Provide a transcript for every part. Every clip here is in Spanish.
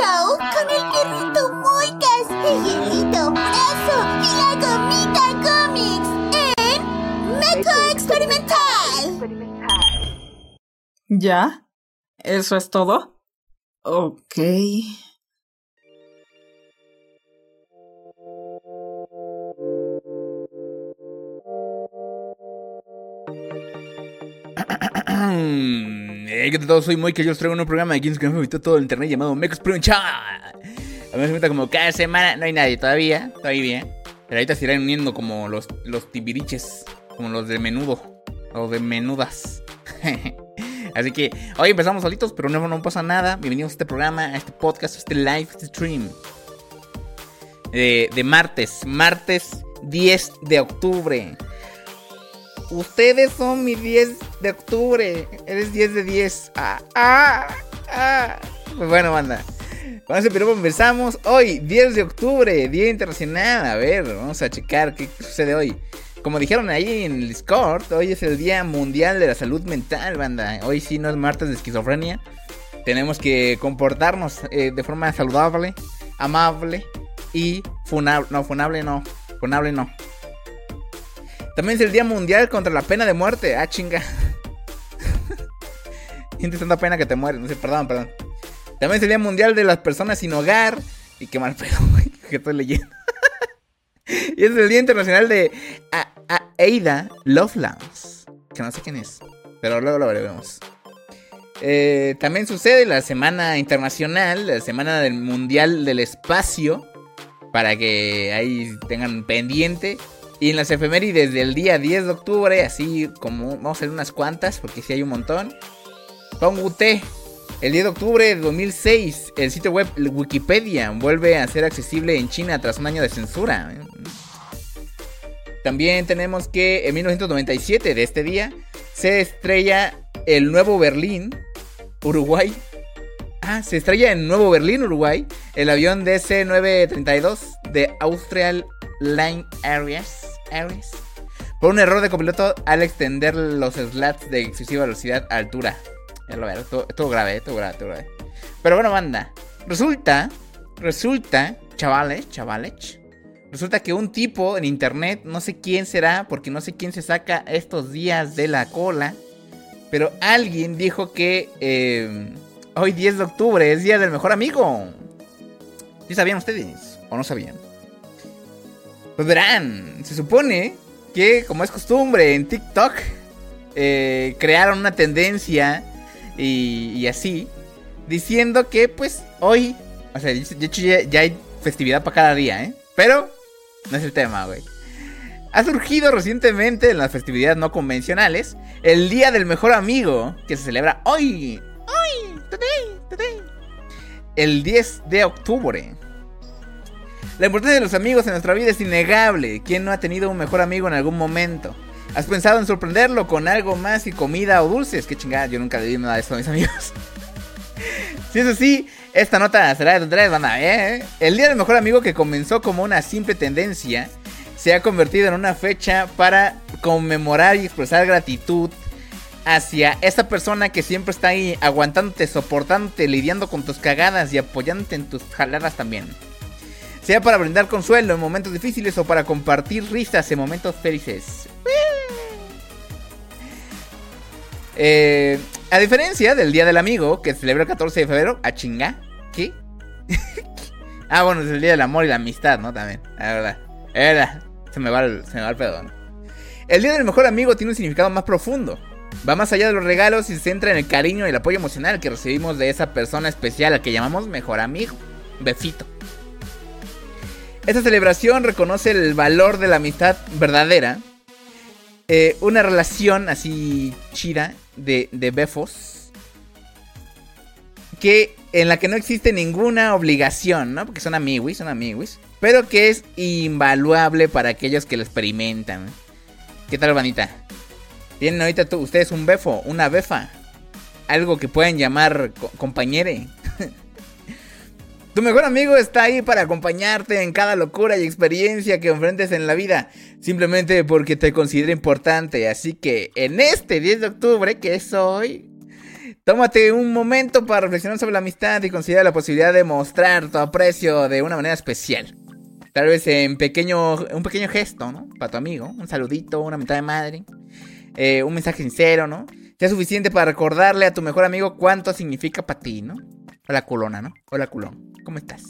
show con el perrito Moicas, el hielito Brazo y la gomita cómics en Mecha Experimental. ¿Ya? ¿Eso es todo? Ok. Hey, ¿qué tal? Soy Moy, que yo os traigo un programa de 15 que me todo el internet llamado Mex. A mí me cuenta como cada semana, no hay nadie todavía, todavía. Pero ahorita se irán uniendo como los, los tibiriches, como los de menudo, o de menudas. Así que hoy empezamos solitos, pero no, no pasa nada. Bienvenidos a este programa, a este podcast, a este live stream. De, de martes, martes 10 de octubre. Ustedes son mi 10 de octubre. Eres 10 de 10. Ah, ah, ah. Pues bueno, banda. Con ese piropo empezamos. Hoy, 10 de octubre, Día Internacional. A ver, vamos a checar qué sucede hoy. Como dijeron ahí en el Discord, hoy es el Día Mundial de la Salud Mental, banda. Hoy sí no es martes de esquizofrenia. Tenemos que comportarnos eh, de forma saludable, amable y funable. No, funable no. Funable no. También es el Día Mundial contra la pena de muerte. Ah, chinga. Sientes tanta pena que te mueres. No sé, perdón, perdón. También es el Día Mundial de las Personas sin Hogar. Y qué mal pedo, güey, que estoy leyendo. y es el Día Internacional de A A Ada Lovelace. Que no sé quién es. Pero luego lo veremos. Eh, también sucede la Semana Internacional, la Semana del Mundial del Espacio. Para que ahí tengan pendiente. Y en las efemérides del día 10 de octubre, así como vamos a hacer unas cuantas, porque sí hay un montón. Pongo UT. El 10 de octubre de 2006, el sitio web Wikipedia vuelve a ser accesible en China tras un año de censura. También tenemos que en 1997 de este día se estrella el Nuevo Berlín, Uruguay. Ah, se estrella en Nuevo Berlín, Uruguay, el avión DC-932 de Austrial Line Areas, Por un error de copiloto al extender los slats de excesiva velocidad a altura. Ya lo veo, todo, todo grave, todo grave, todo grave. Pero bueno, banda, resulta, resulta, chavales, chavales, resulta que un tipo en internet, no sé quién será, porque no sé quién se saca estos días de la cola, pero alguien dijo que eh, hoy 10 de octubre es día del mejor amigo. ¿Sí sabían ustedes o no sabían? Pues verán, se supone que, como es costumbre en TikTok, eh, crearon una tendencia y, y, así, diciendo que, pues, hoy, o sea, de hecho ya, ya hay festividad para cada día, ¿eh? Pero no es el tema, güey. Ha surgido recientemente en las festividades no convencionales el Día del Mejor Amigo, que se celebra hoy, hoy, today, today, el 10 de octubre. La importancia de los amigos en nuestra vida es innegable. ¿Quién no ha tenido un mejor amigo en algún momento? ¿Has pensado en sorprenderlo con algo más y comida o dulces? Qué chingada, yo nunca le di nada de eso a mis amigos. si es así, esta nota será de tres, banda, ¿eh? El día del mejor amigo que comenzó como una simple tendencia se ha convertido en una fecha para conmemorar y expresar gratitud hacia esa persona que siempre está ahí aguantándote, soportándote, lidiando con tus cagadas y apoyándote en tus jaladas también sea para brindar consuelo en momentos difíciles o para compartir risas en momentos felices. Eh, a diferencia del Día del Amigo, que se celebra el 14 de febrero, a chinga, ¿qué? ah, bueno, es el Día del Amor y la Amistad, ¿no? También, la verdad. Verdad, se me va el, se me va el pedo. El Día del Mejor Amigo tiene un significado más profundo. Va más allá de los regalos y se centra en el cariño y el apoyo emocional que recibimos de esa persona especial al que llamamos mejor amigo. Besito. Esta celebración reconoce el valor de la amistad verdadera. Eh, una relación así chida de, de befos. Que en la que no existe ninguna obligación, ¿no? Porque son amiguis, son amiguis. Pero que es invaluable para aquellos que lo experimentan. ¿Qué tal, Vanita? Tienen ahorita tú, ustedes un befo, una befa. Algo que pueden llamar co compañere. Tu mejor amigo está ahí para acompañarte en cada locura y experiencia que enfrentes en la vida, simplemente porque te considera importante. Así que en este 10 de octubre, que es hoy, Tómate un momento para reflexionar sobre la amistad y considera la posibilidad de mostrar tu aprecio de una manera especial. Tal vez en pequeño, un pequeño gesto, ¿no? Para tu amigo, un saludito, una mitad de madre, eh, un mensaje sincero, ¿no? Sea suficiente para recordarle a tu mejor amigo cuánto significa para ti, ¿no? Hola culona, ¿no? Hola culón, ¿cómo estás?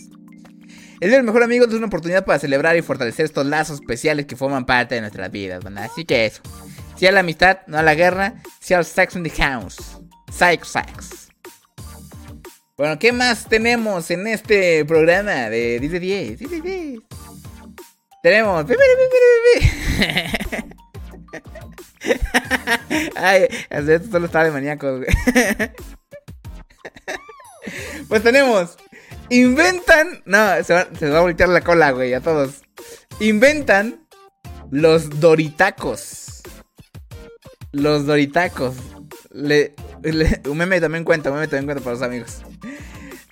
El día del mejor amigo es una oportunidad para celebrar y fortalecer estos lazos especiales que forman parte de nuestras vidas, ¿verdad? Así que eso. Si a la amistad, no a la guerra, si al sex in the house. Psych sex. Bueno, ¿qué más tenemos en este programa de 10 de 10? 10 de 10. Tenemos. Ay, esto solo estaba de maníaco, güey. Pues tenemos. Inventan. No, se va, va a voltear la cola, güey, a todos. Inventan los Doritacos. Los Doritacos. Le, un meme también cuenta, un meme también cuenta para los amigos.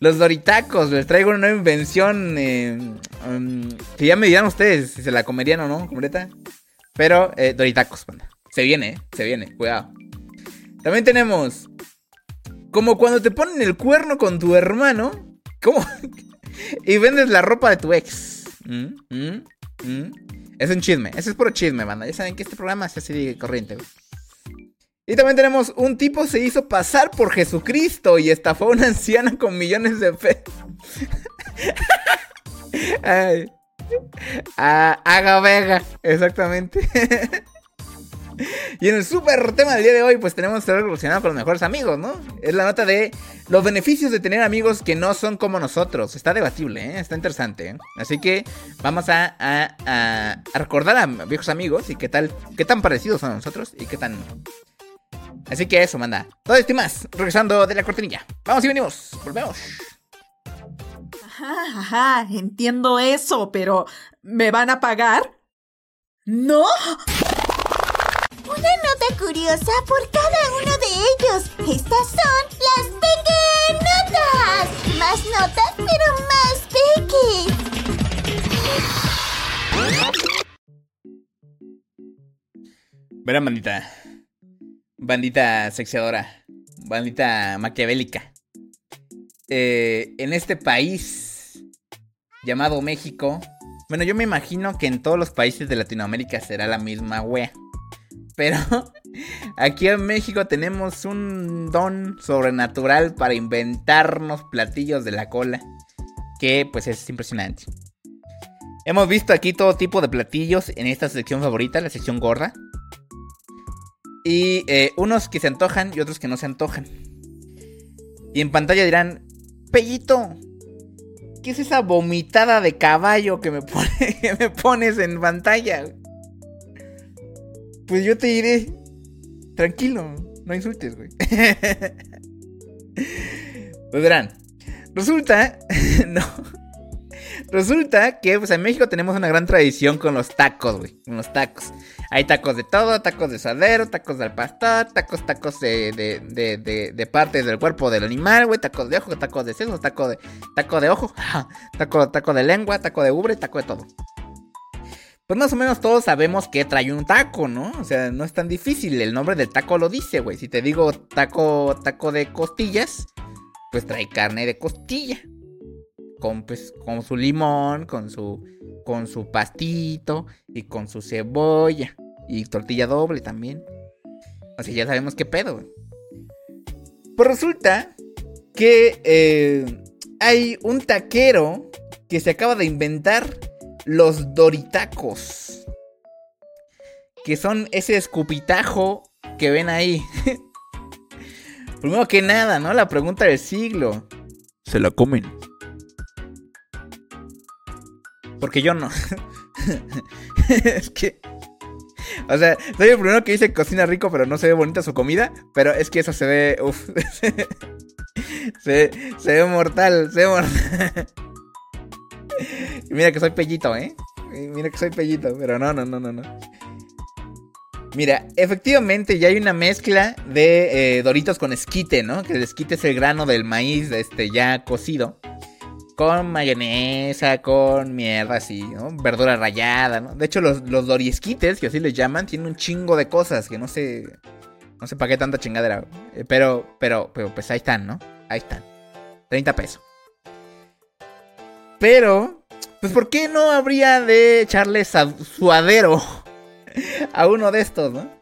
Los Doritacos, les traigo una nueva invención. eh, um, que ya me dirán ustedes si se la comerían o no, completa. Pero, eh, Doritacos, banda. Se viene, eh, se viene, cuidado. También tenemos. Como cuando te ponen el cuerno con tu hermano. ¿Cómo? y vendes la ropa de tu ex. ¿Mm? ¿Mm? ¿Mm? Es un chisme, ese es puro chisme, banda. Ya saben que este programa es así de corriente, güey. Y también tenemos un tipo se hizo pasar por Jesucristo y estafó a una anciana con millones de pesos. Ay. A Aga Vega, exactamente. y en el super tema del día de hoy, pues tenemos algo relacionado con los mejores amigos, ¿no? Es la nota de los beneficios de tener amigos que no son como nosotros. Está debatible, ¿eh? Está interesante, ¿eh? Así que vamos a, recordar a viejos amigos y qué tal, qué tan parecidos son a nosotros y qué tan Así que eso, manda. Todo esto y más. Regresando de la cortinilla. Vamos y venimos. Volvemos. Ajá, ajá, entiendo eso, pero ¿me van a pagar? ¿No? Curiosa por cada uno de ellos. Estas son las pequeñotas. Más notas, pero más peque. Verán, bandita. Bandita sexeadora. Bandita maquiavélica. Eh, en este país llamado México. Bueno, yo me imagino que en todos los países de Latinoamérica será la misma wea. Pero aquí en México tenemos un don sobrenatural para inventarnos platillos de la cola. Que pues es impresionante. Hemos visto aquí todo tipo de platillos en esta sección favorita, la sección gorda. Y eh, unos que se antojan y otros que no se antojan. Y en pantalla dirán, Pellito, ¿qué es esa vomitada de caballo que me, que me pones en pantalla? Pues yo te diré, tranquilo, no insultes, güey. pues verán, resulta, no, resulta que pues en México tenemos una gran tradición con los tacos, güey, con los tacos. Hay tacos de todo, tacos de sadero, tacos del pastor, tacos, tacos de, de, de, de- de partes del cuerpo del animal, güey, tacos de ojo, tacos de sesos, taco de, taco de ojo, taco, taco de lengua, taco de ubre, taco de todo. Pues más o menos todos sabemos que trae un taco, ¿no? O sea, no es tan difícil, el nombre del taco lo dice, güey. Si te digo taco, taco de costillas, pues trae carne de costilla. Con, pues, con su limón, con su, con su pastito y con su cebolla. Y tortilla doble también. O sea, ya sabemos qué pedo, güey. Pues resulta que eh, hay un taquero que se acaba de inventar los doritacos. Que son ese escupitajo que ven ahí. Primero que nada, ¿no? La pregunta del siglo. ¿Se la comen? Porque yo no. es que... O sea, soy el primero que dice cocina rico, pero no se ve bonita su comida. Pero es que eso se ve... Uf. se, se ve mortal, se ve mortal. Y mira que soy pellito, ¿eh? Mira que soy pellito, pero no, no, no, no, no. Mira, efectivamente ya hay una mezcla de eh, doritos con esquite, ¿no? Que el esquite es el grano del maíz este, ya cocido. Con mayonesa, con mierda así, ¿no? Verdura rallada, ¿no? De hecho, los, los doriesquites, que así les llaman, tienen un chingo de cosas que no sé... No sé para qué tanta chingadera. Eh, Pero, pero, pero, pues ahí están, ¿no? Ahí están. 30 pesos. Pero, pues, ¿por qué no habría de echarle suadero a uno de estos, no?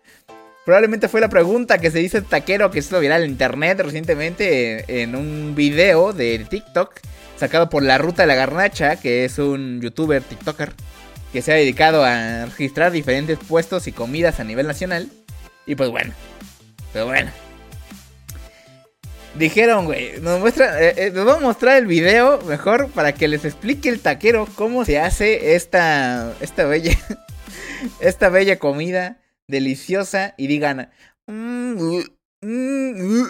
Probablemente fue la pregunta que se hizo el taquero que se hizo viral en internet recientemente en un video de TikTok sacado por La Ruta de la Garnacha, que es un youtuber TikToker que se ha dedicado a registrar diferentes puestos y comidas a nivel nacional. Y pues bueno, pero bueno. Dijeron, güey, nos muestra, eh, eh, nos vamos a mostrar el video mejor para que les explique el taquero cómo se hace esta, esta bella, esta bella comida deliciosa y digan, "Mm, uh, mm,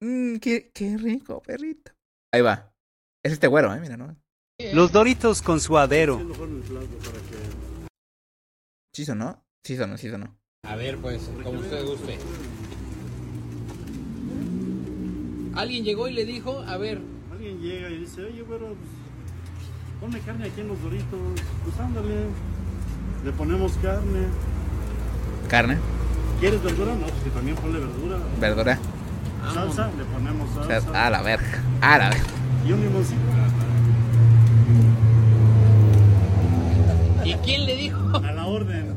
mm, qué, qué rico, perrito. Ahí va. Es este güero, eh, mira, ¿no? Los Doritos con suadero. ¿Sí o no? Sí o no, sí o no. A ver, pues, como usted guste. Alguien llegó y le dijo, a ver, Alguien llega y dice, oye, pero pues, ponme carne aquí en los doritos. Pues ándale, le ponemos carne. Carne, ¿Quieres verdura? No, pues que también ponle verdura. verdura. Salsa, le ponemos salsa. a la verga. A la verga. Y un limoncito. ¿y quién le dijo? A la orden.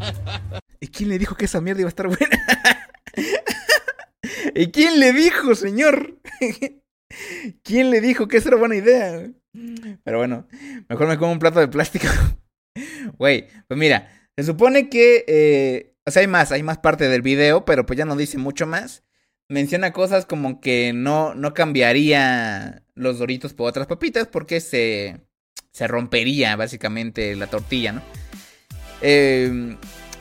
¿Y quién le dijo que esa mierda iba a estar buena? ¿Y quién le dijo, señor? ¿Quién le dijo que esa era buena idea? Pero bueno, mejor me como un plato de plástico. Güey, pues mira, se supone que... eh, o sea, hay más, hay más parte del video, pero pues ya no dice mucho más. Menciona cosas como que no, no cambiaría los doritos por otras papitas porque se, se rompería básicamente la tortilla, ¿no? Eh,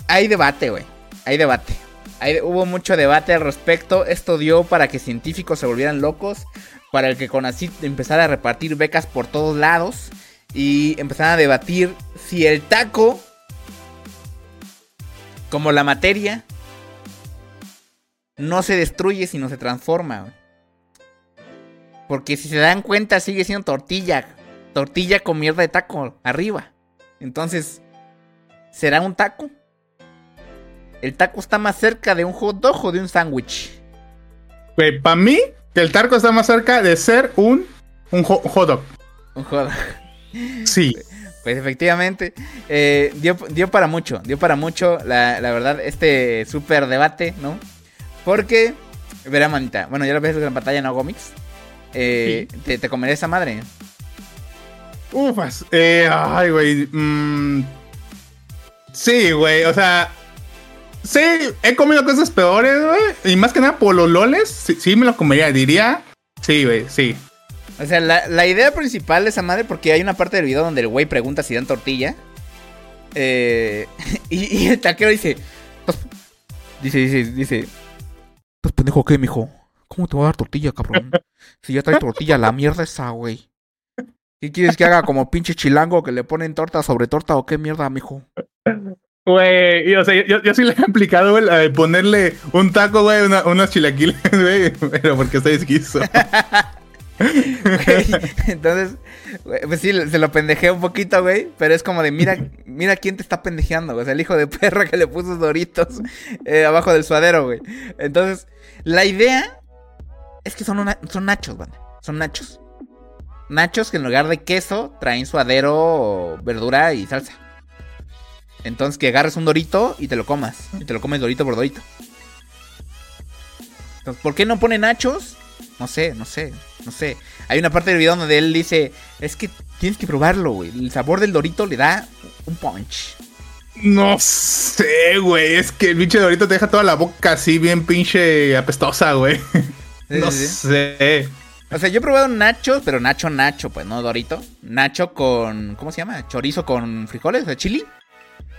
hay debate, güey. Hay debate. Hay- hubo mucho debate al respecto. Esto dio para que científicos se volvieran locos. Para el que CONACYT empezara a repartir becas por todos lados. Y empezaran a debatir si el taco, como la materia, no se destruye sino se transforma. Porque si se dan cuenta sigue siendo tortilla. Tortilla con mierda de taco arriba. Entonces, ¿será un taco? El taco está más cerca de un hot dog o de un sándwich. Güey, para mí, el tarco está más cerca de ser un, un ho- hot dog. Un hot dog. Sí. Pues efectivamente, eh, dio, dio para mucho, dio para mucho, la, la verdad, este súper debate, ¿no? Porque, verá, manita, bueno, ya lo ves en pantalla, ¿no, Gomix? Eh, te, te comeré esa madre. Ufas. Eh, ay, güey. mm, sí, güey. O sea. Sí, he comido cosas peores, güey. Y más que nada, polololes. Sí, sí me lo comería, diría. Sí, güey, sí. O sea, la, idea principal de esa madre, porque hay una parte del video donde el güey pregunta si dan tortilla. eh, y, y el taquero dice, "Pues", dice, dice, dice, pues pendejo, ¿qué, mijo? ¿Cómo te voy a dar tortilla, cabrón? Si ya trae tortilla, la mierda esa, güey. ¿Qué quieres que haga como pinche chilango que le ponen torta sobre torta o qué mierda, mijo? Güey, o yo, sí le he aplicado, güey, ponerle un taco, güey, unos chilaquiles, güey. Pero porque estoy esquizo. Entonces, güey, pues sí, se lo pendejé un poquito, güey. Pero es como de, mira, mira quién te está pendejeando. O sea, el hijo de perra que le puso doritos eh, abajo del suadero, güey. Entonces, la idea es que son, son nachos, banda. Son nachos. Nachos que en lugar de queso traen suadero, verdura y salsa. Entonces, que agarres un dorito y te lo comas. Y te lo comes dorito por dorito. Entonces, ¿por qué no pone nachos? No sé, no sé, no sé. Hay una parte del video donde él dice, es que tienes que probarlo, güey. El sabor del dorito le da un punch. No sé, güey. Es que el pinche dorito te deja toda la boca así bien pinche apestosa, güey. Sí, No sí, sé. O sea, yo he probado nachos, pero nacho, nacho, pues, no dorito. Nacho con, ¿cómo se llama? Chorizo con frijoles, o sea, chili.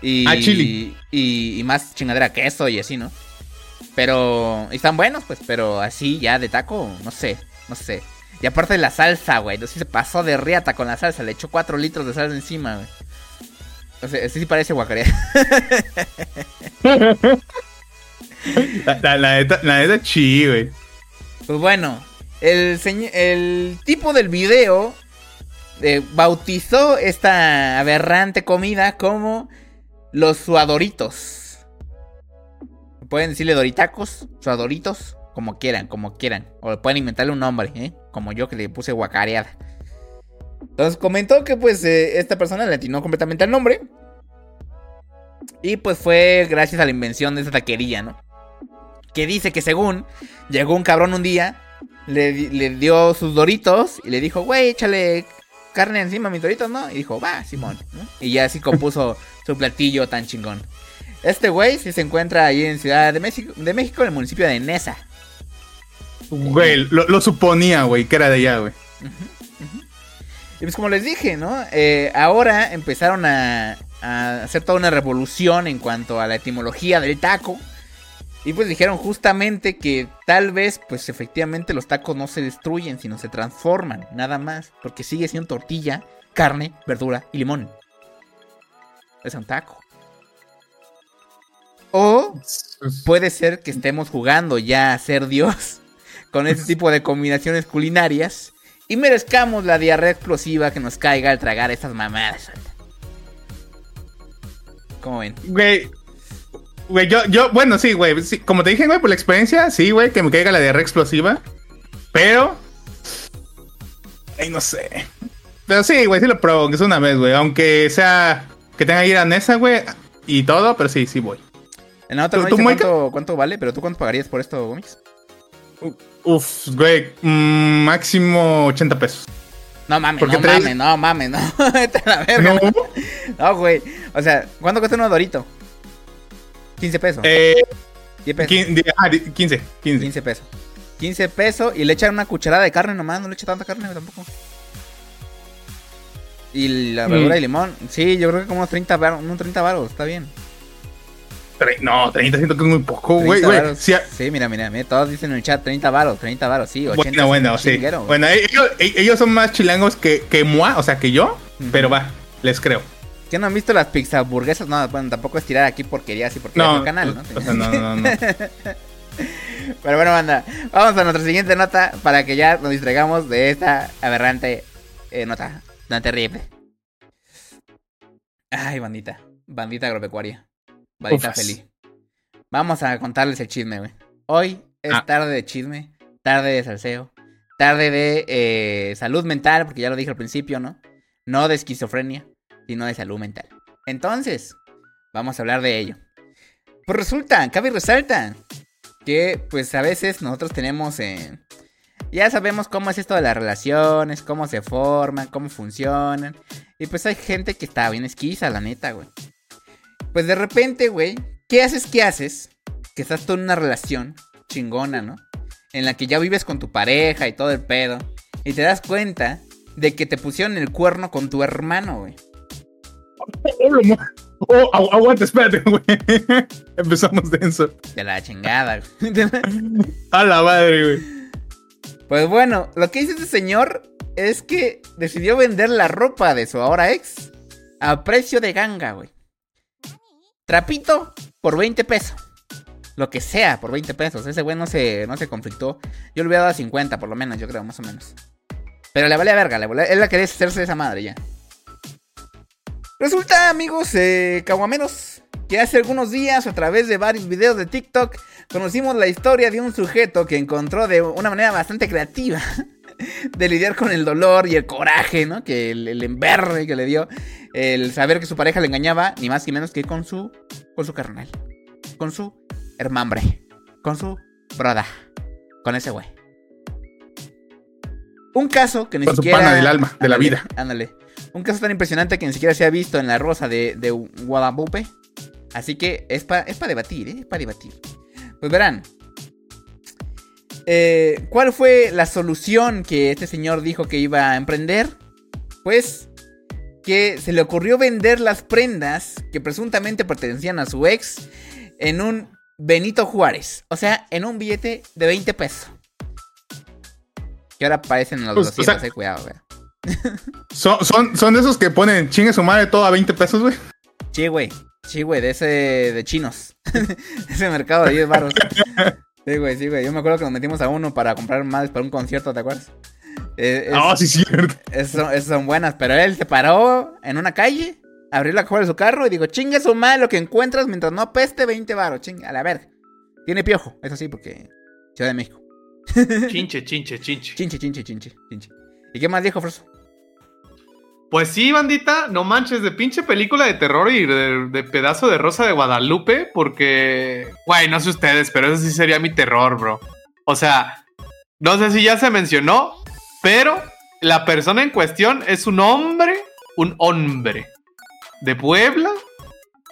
Y, Ah, chili. Y, y más chingadera, queso y así, ¿no? Pero, y están buenos, pues, pero así ya de taco, no sé, no sé. Y aparte de la salsa, güey, no sé se pasó de riata con la salsa, le echó 4 litros de salsa encima, güey. O sea, sí, parece guacarear. La, la, la neta, la neta, chi, güey. Pues bueno, el, el tipo del video eh, bautizó esta aberrante comida como los suadoritos. Pueden decirle doritacos, suadoritos, como quieran, como quieran. O pueden inventarle un nombre, ¿eh? Como yo que le puse guacareada. Entonces comentó que pues eh, esta persona le atinó completamente al nombre. Y pues fue gracias a la invención de esta taquería, ¿no? Que dice que según llegó un cabrón un día, le, le dio sus doritos y le dijo, güey, échale carne encima mis doritos, ¿no? Y dijo, va, Simón. ¿no? Y ya así compuso su platillo tan chingón. Este güey sí se encuentra ahí en Ciudad de México, de México en el municipio de Nesa. Güey, lo, lo suponía, güey, que era de allá, güey. Y pues como les dije, ¿no? Eh, ahora empezaron a, a hacer toda una revolución en cuanto a la etimología del taco. Y pues dijeron justamente que tal vez, pues efectivamente los tacos no se destruyen, sino se transforman, nada más. Porque sigue siendo tortilla, carne, verdura y limón. Es un taco. O puede ser que estemos jugando ya a ser Dios con este tipo de combinaciones culinarias y merezcamos la diarrea explosiva que nos caiga al tragar estas mamadas. ¿Cómo ven? Güey. Güey, yo, yo, bueno, sí, güey. sí, como te dije, güey, por la experiencia, sí, güey, que me caiga la diarrea explosiva. Pero. Ay, no sé. Pero sí, güey, sí lo pruebo, que es una vez, güey. Aunque sea que tenga que ir a Nesa, güey, y todo, pero sí, sí voy. En la otra no ¿Tú- dice Moika? cuánto, cuánto vale, pero ¿tú cuánto pagarías por esto, Gómez? Uf, güey, mm, máximo 80 pesos. No mames, no traes- mames, no mames, no. La verga. No, No, güey. O sea, ¿cuánto cuesta un dorito? 15 pesos. eh, 10 pesos. 15, ah, di- 15, 15. 15 pesos. 15 pesos y le echan una cucharada de carne nomás, no le echa tanta carne tampoco. Y la verdura Mm. y limón, sí, yo creo que como unos 30 baros, unos 30 baros, está bien. Tre- No, 30 siento que es muy poco, 30 güey, güey. Sí, a- Sí, mira, mira, mira, todos dicen en el chat 30 baros, 30 baros, sí, 80 bueno, bueno, sí. Bueno, ellos, ellos son más chilangos que, que moi, o sea, que yo, Ujú. pero va, les creo. ¿Qué no han visto las pizza hamburguesas? No, bueno, tampoco es tirar aquí porquerías y porquerías No, del canal, ¿no? o sea, no, no, no. Pero bueno, banda, vamos a nuestra siguiente nota para que ya nos distraigamos de esta aberrante eh, nota tan terrible. Ay, bandita, bandita agropecuaria, bandita Ufas. feliz. Vamos a contarles el chisme, güey. Hoy es Ah. tarde de chisme, tarde de salseo, tarde de eh, salud mental, porque ya lo dije al principio, ¿no? No de esquizofrenia, sino de salud mental. Entonces, vamos a hablar de ello. Pues resulta, cabe y resalta que pues a veces nosotros tenemos... eh, ya sabemos cómo es esto de las relaciones, cómo se forman, cómo funcionan. Y pues hay gente que está bien esquiza, la neta, güey. Pues de repente, güey, ¿qué haces? ¿Qué haces? Que estás tú en una relación chingona, ¿no? En la que ya vives con tu pareja y todo el pedo. Y te das cuenta de que te pusieron el cuerno con tu hermano, güey. Oh, agu- aguanta, espérate, güey. Empezamos denso. De la chingada, güey. A la madre, güey. Pues bueno, lo que hizo este señor es que decidió vender la ropa de su ahora ex a precio de ganga, güey. Trapito por 20 pesos. Lo que sea por 20 pesos. Ese güey no se, no se conflictó. Yo le hubiera dado 50 por lo menos, yo creo, más o menos. Pero le valía verga, le valía- él la quería hacerse de esa madre ya. Resulta, amigos, eh, caguameros, que hace algunos días a través de varios videos de TikTok conocimos la historia de un sujeto que encontró de una manera bastante creativa de lidiar con el dolor y el coraje, ¿no? Que el, el emberre que le dio el saber que su pareja le engañaba, ni más ni menos que con su, con su carnal, con su hermambre, con su broda, con ese güey. Un caso que ni Con su pana del alma, de la vida. Ándale. Un caso tan impresionante que ni siquiera se ha visto en la rosa de, de Guadalupe. Así que es para es pa debatir, ¿eh? Es para debatir. Pues verán. Eh, ¿Cuál fue la solución que este señor dijo que iba a emprender? Pues que se le ocurrió vender las prendas que presuntamente pertenecían a su ex en un Benito Juárez. O sea, en un billete de 20 pesos. Que ahora aparecen en los Pues, o 200, sea- eh, cuidado, güey. Son, son, son de esos que ponen chingue su madre todo a 20 pesos, güey. Sí, güey. Sí, güey, de ese de chinos. ese mercado de 10 baros. Sí, güey, sí, güey. Yo me acuerdo que nos metimos a uno para comprar madres para un concierto, ¿te acuerdas? Eh, Ah, sí, cierto. es- son, esas son buenas, pero él se paró en una calle, abrió la cajuela de su carro y dijo, chingue su madre lo que encuentras mientras no apeste 20 baros, chinga, a la verga. Tiene piojo, eso sí, porque Ciudad de México. Chinche, chinche, chinche. Chinche, chinche, chinche, chinche. ¿Y qué más dijo Froso? Pues sí, bandita, no manches, de pinche película de terror y de, de pedazo de Rosa de Guadalupe, porque, güey, no sé ustedes, pero eso sí sería mi terror, bro. O sea, no sé si ya se mencionó, pero la persona en cuestión es un hombre, un hombre de Puebla,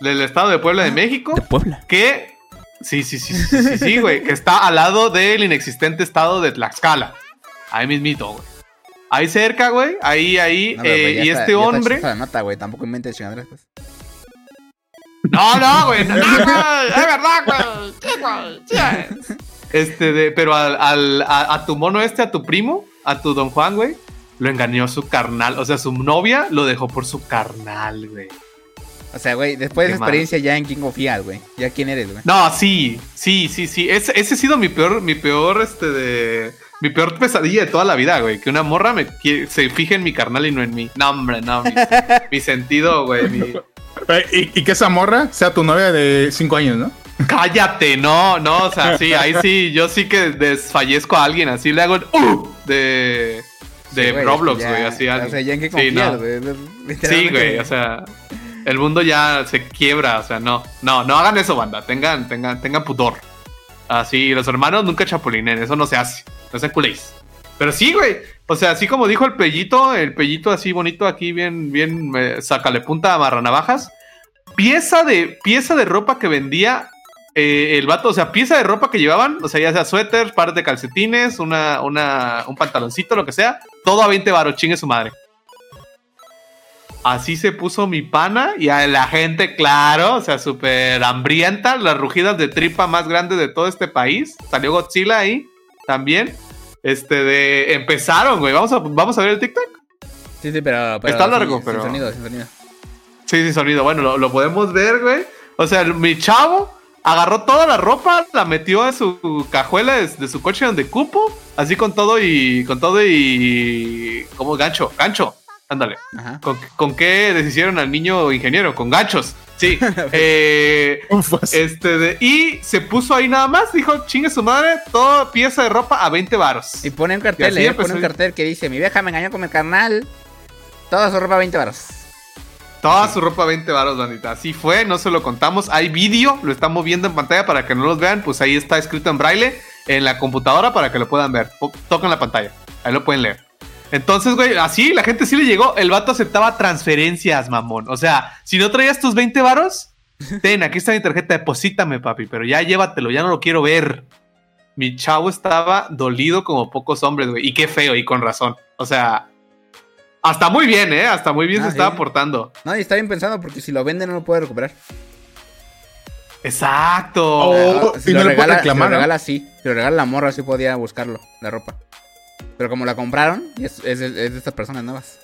del estado de Puebla de México, Puebla. que, sí, sí, sí, sí, sí, sí, güey, que está al lado del inexistente estado de Tlaxcala. Ahí mismito, güey. Ahí cerca, güey. Ahí, ahí. No, eh, ya y está- este ya está hombre. chistosa la nota, güey. Tampoco inventes chingaderas, pues. No, no, güey. No. Es verdad, güey. Sí, güey. Sí. Este, de, pero al, al- a, a tu mono este, a tu primo, a tu don Juan, güey, lo engañó su carnal. O sea, su novia lo dejó por su carnal, güey. O sea, güey, después de esa experiencia ya en King of Fiat, güey. ¿Ya quién eres, güey? No, sí, sí, sí, sí. Ese, ese ha sido mi peor, mi peor, este, de. Mi peor pesadilla de toda la vida, güey. Que una morra me quiere- se fije en mi carnal y no en mí. No, hombre, no. Mi, mi sentido, güey. mi- Eh, Y, y que esa morra sea tu novia de 5 años, ¿no? Cállate, no, no, o sea, sí, ahí sí, yo sí que desfallezco a alguien, así le hago el uh de, de Sí, güey, Roblox, güey, así. O sea, ya en qué sí, no. güey. Sí, güey, o sea, el mundo ya se quiebra, o sea, no, no, no hagan eso, banda, tengan, tengan, tengan pudor. Así, los hermanos nunca chapulinen, eso no se hace, no sean culéis. Pero sí, güey, o sea, así como dijo el pellito, el pellito así bonito aquí, bien, bien, eh, sácale punta a marranavajas. Pieza de, pieza de ropa que vendía eh, el vato, o sea, pieza de ropa que llevaban, o sea, ya sea suéter, par de calcetines, una, una, un pantaloncito, lo que sea, todo a 20 baros, chingue su madre. Así se puso mi pana y a la gente, claro, o sea, súper hambrienta, las rugidas de tripa más grandes de todo este país. Salió Godzilla ahí también. Este de empezaron, güey. Vamos a, vamos a ver el TikTok. Sí, sí, pero. pero Está sin- largo, sin pero- sonido, sin sonido. Sí, sí, sonido. Bueno, lo, lo podemos ver, güey. O sea, mi chavo agarró toda la ropa, la metió en su cajuela de, de su coche donde cupo, así con todo y con todo y como gancho, gancho. Ándale. Ajá. ¿Con, con qué deshicieron al niño ingeniero? Con ganchos. Sí. Eh, este de- y se puso ahí nada más, dijo, chingue su madre, toda pieza de ropa a 20 varos. Y pone un cartel, así eh. Pone un cartel que dice: Mi vieja me engañó con mi carnal. Toda su ropa 20 baros. Toda su ropa 20 varos, bandita. Así fue, no se lo contamos. Hay vídeo, lo estamos viendo en pantalla para que no los vean. Pues ahí está escrito en braille en la computadora para que lo puedan ver. Tocan la pantalla, ahí lo pueden leer. Entonces, güey, así la gente sí le llegó. El vato aceptaba transferencias, mamón. O sea, si no traías tus 20 varos, ten, aquí está mi tarjeta, deposítame, papi, pero ya llévatelo, ya no lo quiero ver. Mi chavo estaba dolido como pocos hombres, güey. Y qué feo, y con razón. O sea, hasta muy bien, ¿eh? Hasta muy bien Ah, se estaba sí. portando. No, y está bien pensado porque si lo vende no lo puede recuperar. Exacto. Oh, si y lo no puede regala, reclamar, si lo ¿no? regala, sí. Si lo regala la morra, sí podía buscarlo, la ropa. Pero como la compraron, y es, es, es de estas personas nuevas.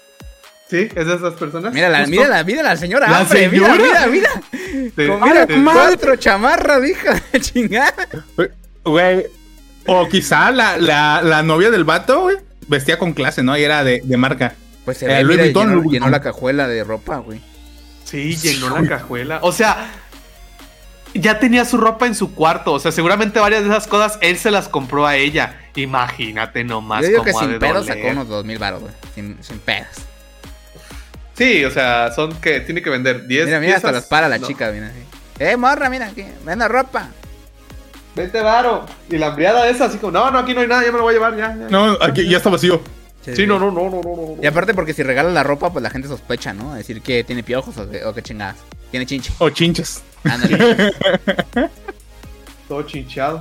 Sí, es de esas personas. Mírala, mírala, mírala, la señora. ¿La mira, señora? mira, mira. Mira, Sí. cuatro chamarras, hija de chingada. Güey. O quizá la, la, la novia del vato, güey, vestía con clase, ¿no? Y era de, de marca. Pues se Eh, ve, Louis mira, Vuitton, llenó, Louis llenó Vuitton. la cajuela de ropa, güey. Sí, llenó la cajuela. O sea, ya tenía su ropa en su cuarto. O sea, seguramente varias de esas cosas él se las compró a ella. Imagínate nomás Yo digo cómo que ha sin pedos sacó unos dos mil baros, güey. Sin, sin pedos. Sí, o sea, son que tiene que vender 10 Mira, mira, hasta las para la No. chica, mira. así. Eh, morra, mira, aquí, vende ropa. Vente varo. Y la hambriada esa, así como, no, no, aquí no hay nada, ya me lo voy a llevar, ya. ya. No, aquí ya está vacío. Sí, no, no, no, no, no, no. Y aparte porque si regalas la ropa, pues la gente sospecha, ¿no? Decir que tiene piojos o que, o que chingadas. Tiene chinche. O chinches. Ándale. Todo chinchado.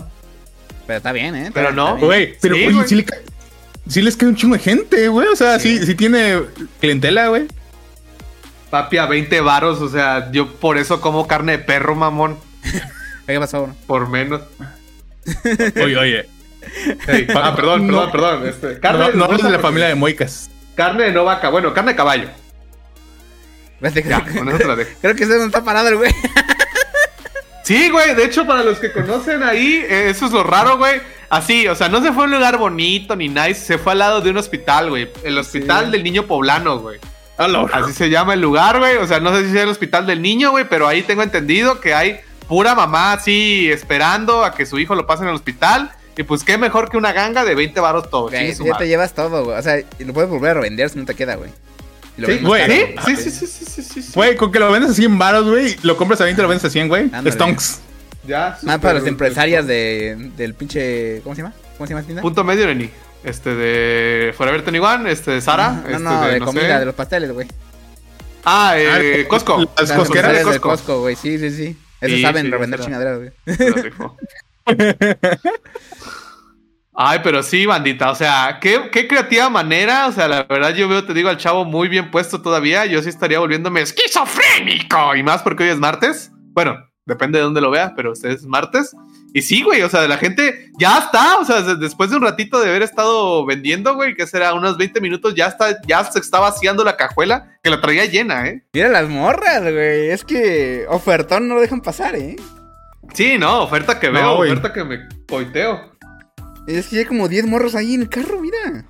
Pero está bien, ¿eh? Pero no. Güey, pero Sí, oye, güey. sí, le ca- sí les cae un chingo de gente, güey. O sea, sí, sí, tiene clientela, güey. Papi, a 20 varos, o sea, yo por eso como carne de perro, mamón. ¿Qué pasó, bro? Por menos. Oye, oye. Ah, perdón, No. perdón, perdón. Este, carne, No, no hables de la familia de Moicas. Carne de no vaca, bueno, carne de caballo. Ya, con eso te la dejo. creo que ese no está parado el güey. Sí, güey, de hecho, para los que conocen ahí, eh, eso es lo raro, güey. Así, o sea, no se fue a un lugar bonito ni nice, se fue al lado de un hospital, güey. El hospital del niño poblano, güey. Así se llama el lugar, güey. O sea, no sé si es el hospital del niño, güey, pero ahí tengo entendido que hay pura mamá así esperando a que su hijo lo pasen al hospital Y pues qué mejor que una ganga de 20 varos todo. Güey, ya te llevas todo, güey. O sea, y lo puedes volver a revender si no te queda, güey. Y lo Sí, vendes güey. ¿Sí? Sí, sí, sí, sí, sí, sí, sí. Güey, con que lo vendes a 100 baros, güey, lo compras a 20 lo vendes a 100, güey. Stonks. Ya. Más para las empresarias de, del pinche. ¿Cómo se llama? ¿Cómo se llama tienda? Punto medio, Neni. Este de Forever 21, este de Sara. No, este no, de no comida, sé. de los pasteles, güey. Ah, eh, Ah, Costco. las Las cosqueras. de Costco. Costco, güey. Sí, sí, sí. Eso Sí, saben sí, revender chingaderas, güey. Ay, pero sí, bandita. O sea, qué, qué creativa manera. O sea, la verdad, yo veo, te digo, al chavo muy bien puesto todavía. Yo sí estaría volviéndome esquizofrénico. Y más porque hoy es martes. Bueno, depende de dónde lo vea, pero usted es martes. Y sí, güey, o sea, la gente ya está. O sea, de- después de un ratito de haber estado vendiendo, güey, que será unos 20 minutos, ya está, ya se está vaciando la cajuela, que la traía llena, ¿eh? Mira las morras, güey. Es que ofertón no lo dejan pasar, ¿eh? Sí, no, oferta que No, veo, güey. oferta que me coiteo. Es que hay como 10 morros ahí en el carro, mira.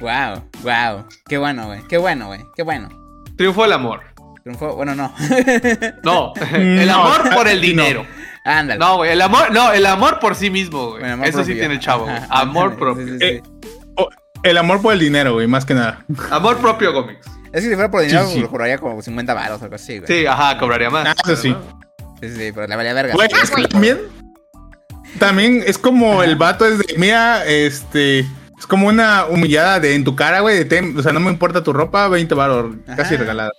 Wow, wow. Qué bueno, güey. Qué bueno, güey. Qué bueno. Triunfo del amor. Triunfó. Bueno, no. No, el No, amor por el no. dinero. Ándale. No, güey, el amor, no, el amor por sí mismo, güey. Bueno, Eso sí tiene el chavo, güey. Amor propio. sí, sí, sí. Eh, oh, el amor por el dinero, güey, más que nada. Amor propio, Gómez. Es que si fuera por dinero, Sí, sí. lo juraría como 50 baros o algo así, güey. Sí, ajá, cobraría más. Ah, eso sí. Sí, sí, pero le valía verga. Güey, Sí, es que también. También es como el vato es de, mira, este. Es como una humillada de en tu cara, güey. O sea, no me importa tu ropa, 20 baros, casi regalada.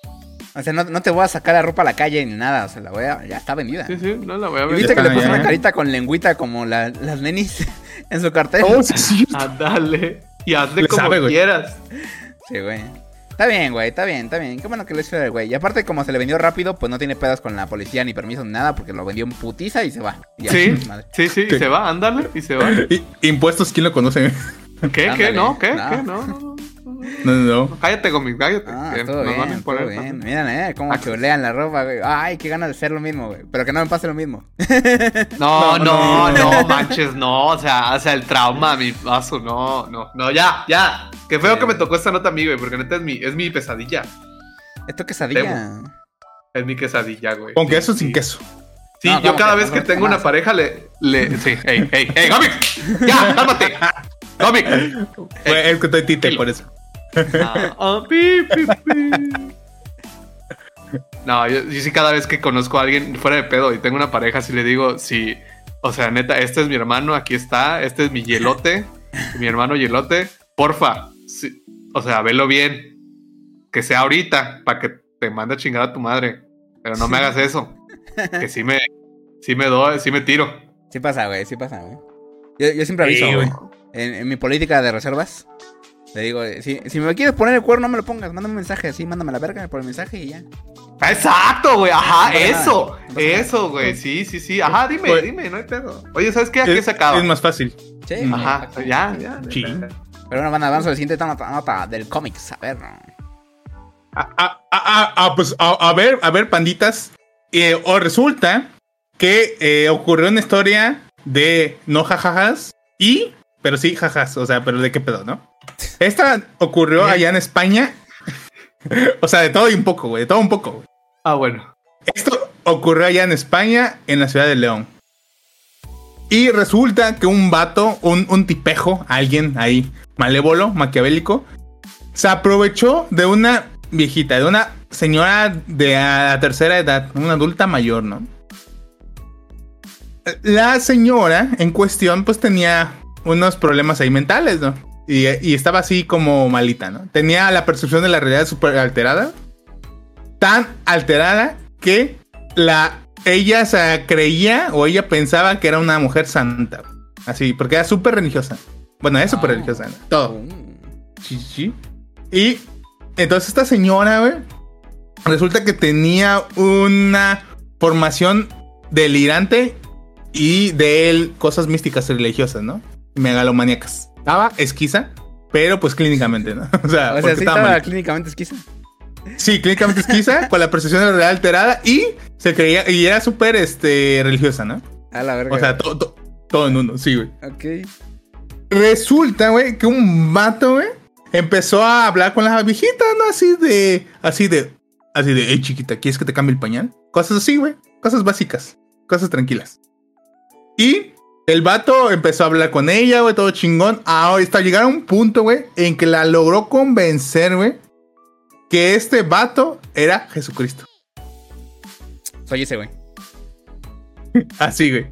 O sea, no, no te voy a sacar la ropa a la calle ni nada. O sea, la voy a. Ya está vendida. Sí, sí, no la voy a ¿Y ver. viste que le Ah, puso ya, una carita con lengüita como la- las nenis en su cartel? Oh, sí, sí. Ándale. Y hazle Le como sabe, quieras. Sí, güey. Está bien, güey, está bien, está bien. Qué bueno que lo hizo el güey. Y aparte, como se le vendió rápido, pues no tiene pedos con la policía ni permiso ni nada, porque lo vendió en putiza y se va. Y ya, Sí, madre. sí, sí, y Sí. se va, ándale, y se va. Y- impuestos, ¿quién lo conoce? ¿Qué, qué, Ándale. no, qué, No. qué, no, no, no. No, no, no. Cállate, Gómez, cállate. Ah, que estuvo nos bien, van a estuvo imponer bien. tanto. Miren, eh, cómo Ah, chulean la ropa, güey. Ay, qué ganas de hacer lo mismo, güey. Pero que no me pase lo mismo. No, No, no, manches, no. O sea, o sea, el trauma, mi paso, no, no, no, ya, ya. Qué feo Sí. que me tocó esta nota a mí, güey, porque neta es mi, es mi pesadilla. Esto es quesadilla. Es mi quesadilla, güey. Con queso o Sí. sin queso. Sí, No, yo ¿cómo cada que vez que ¿Cómo tengo una pareja le, le, sí, ey, ey, ey, Gaby, ya, cálmate. Güey, es que estoy tite, por eso. Ah, ah, pi, pi, pi. No, yo, yo sí cada vez que conozco a alguien fuera de pedo y tengo una pareja, sí le digo, sí, o sea, neta, este es mi hermano, aquí está, este es mi hielote, mi hermano hielote, porfa, sí, o sea, velo bien, que sea ahorita, para que te mande a chingar a tu madre, pero no me hagas eso, que sí me, sí me doy, sí me tiro. Sí pasa, güey, sí pasa, güey. Yo, yo siempre aviso, Sí, güey. güey. En, en mi política de reservas, le digo, si, si me quieres poner el cuerno, no me lo pongas. Mándame un mensaje así, mándame la verga por el mensaje y ya. Exacto, güey. Ajá, No eso. no eso, güey. Sí, sí, sí. Ajá, dime, Pues- dime, no hay pedo. Oye, ¿sabes qué? Aquí Es, se acaba. es más fácil. Sí, Ajá, ya, ya. Sí. Pero bueno, van avanzo al siguiente nota, nota del cómics. A ver. Ah, ah, ah, ah, ah, pues a, a ver, a ver, panditas. Eh, o resulta que eh, ocurrió una historia de no jajajas y, pero sí jajas, o sea, pero de qué pedo, ¿no? Esta ocurrió allá en España. o sea, de todo y un poco, güey, de todo un poco. Ah, bueno. Esto ocurrió allá en España, en la ciudad de León. Y resulta que un vato, un, un tipejo, alguien ahí, malévolo, maquiavélico, se aprovechó de una viejita, de una señora de la tercera edad, una adulta mayor, ¿no? La señora en cuestión, pues tenía unos problemas ahí mentales, ¿no? Y, y estaba así como malita, ¿no? Tenía la percepción de la realidad súper alterada. Tan alterada que la ella se creía o ella pensaba que era una mujer santa. Así, porque era súper religiosa. Bueno, es súper Ah. religiosa. ¿no? Todo. Uh, Sí, sí. Y entonces esta señora, güey, resulta que tenía una formación delirante y de él cosas místicas y religiosas, ¿no? Megalomaníacas. Estaba esquiza, pero pues clínicamente, ¿no? O sea, o porque sea, sí estaba estaba clínicamente esquiza. Sí, clínicamente esquiza, con la percepción de la realidad alterada y se creía, y era súper este, religiosa, ¿no? A la verga. O sea, to- to- todo en uno, sí, güey. Ok. Resulta, güey, que un vato, güey, empezó a hablar con la viejita, ¿no? Así de, así de, así de, hey, chiquita, ¿quieres que te cambie el pañal? Cosas así, güey. Cosas básicas, cosas tranquilas. Y El vato empezó a hablar con ella, güey, todo chingón. Ahora hasta llegar a un punto, güey, en que la logró convencer, güey, que este vato era Jesucristo. Soy ese, güey. Así, güey.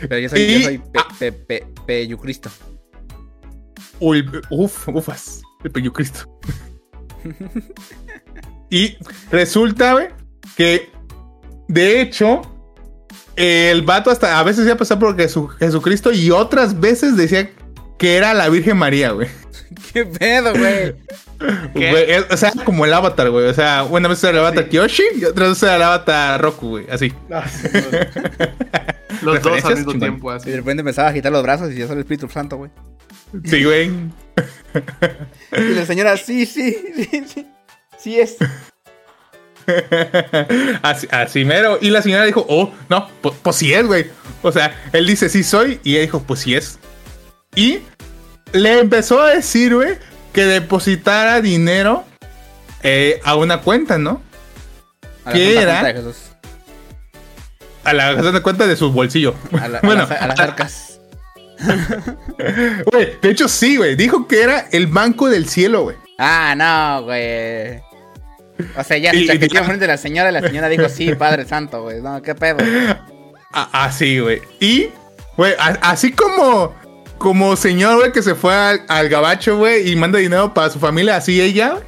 Pero yo soy, Y- yo soy pe, pe, pe, Peyucristo. Uy, uf, ufas. El Peyucristo. y resulta, güey, que de hecho, el vato hasta a veces iba a pasar por Jesu- Jesucristo y otras veces decía que era la Virgen María, güey. ¿Qué pedo, güey? Güey, es- O sea, como el avatar, güey. O sea, una vez era el avatar Kyoshi y otra vez era el avatar Roku, güey. Así. Los dos al mismo chingón. tiempo, Y así. de repente empezaba a agitar los brazos y yo soy el Espíritu Santo, güey. Sí, güey. Y la señora, sí, sí, sí, sí. Sí es. así, así mero. Y la señora dijo, oh, no, pues, pues sí es, güey. O sea, él dice, sí soy. Y ella dijo, pues sí es. Y le empezó a decir, güey, que depositara dinero eh, a una cuenta, ¿no? A la ¿Qué Santa era? Cuenta de Jesús. A la, cuenta de su bolsillo. A, la- a bueno, las, a las arcas. güey, de hecho sí, güey. Dijo que era el banco del cielo, güey. Ah, no, güey. O sea, ya se chaqueteó enfrente de la señora y la señora dijo, sí, Padre Santo, güey. No, qué pedo. A- Así, güey. Y, güey, a- así como, como señor, güey, que se fue al, al gabacho, güey, y manda dinero para su familia, así ella.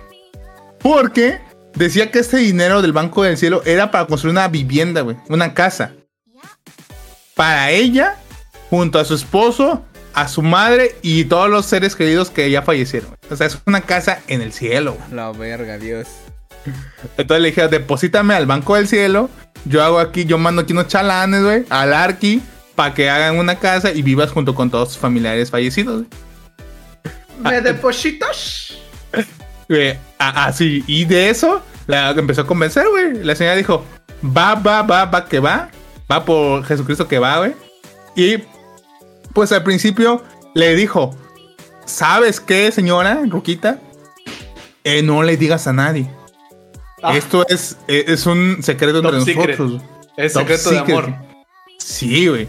Porque decía que este dinero del Banco del Cielo era para construir una vivienda, güey, una casa. Para ella, junto a su esposo, a su madre y todos los seres queridos que ya fallecieron. O sea, es una casa en el cielo. La verga, Dios. Entonces le dije, deposítame al Banco del Cielo. Yo hago aquí, yo mando aquí unos chalanes, güey, al Arqui, para que hagan una casa y vivas junto con todos tus familiares fallecidos. ¿Me depositas? Güey, Así, y de eso la empezó a convencer, güey. La señora dijo, va, va, va, va, que va. Va por Jesucristo que va, güey. Y pues al principio le dijo, ¿sabes qué, señora Ruquita? Eh, no le digas a nadie. Ah. Esto es, eh, es un secreto Top entre secret. nosotros. Es Top secreto de amor. Sí, güey.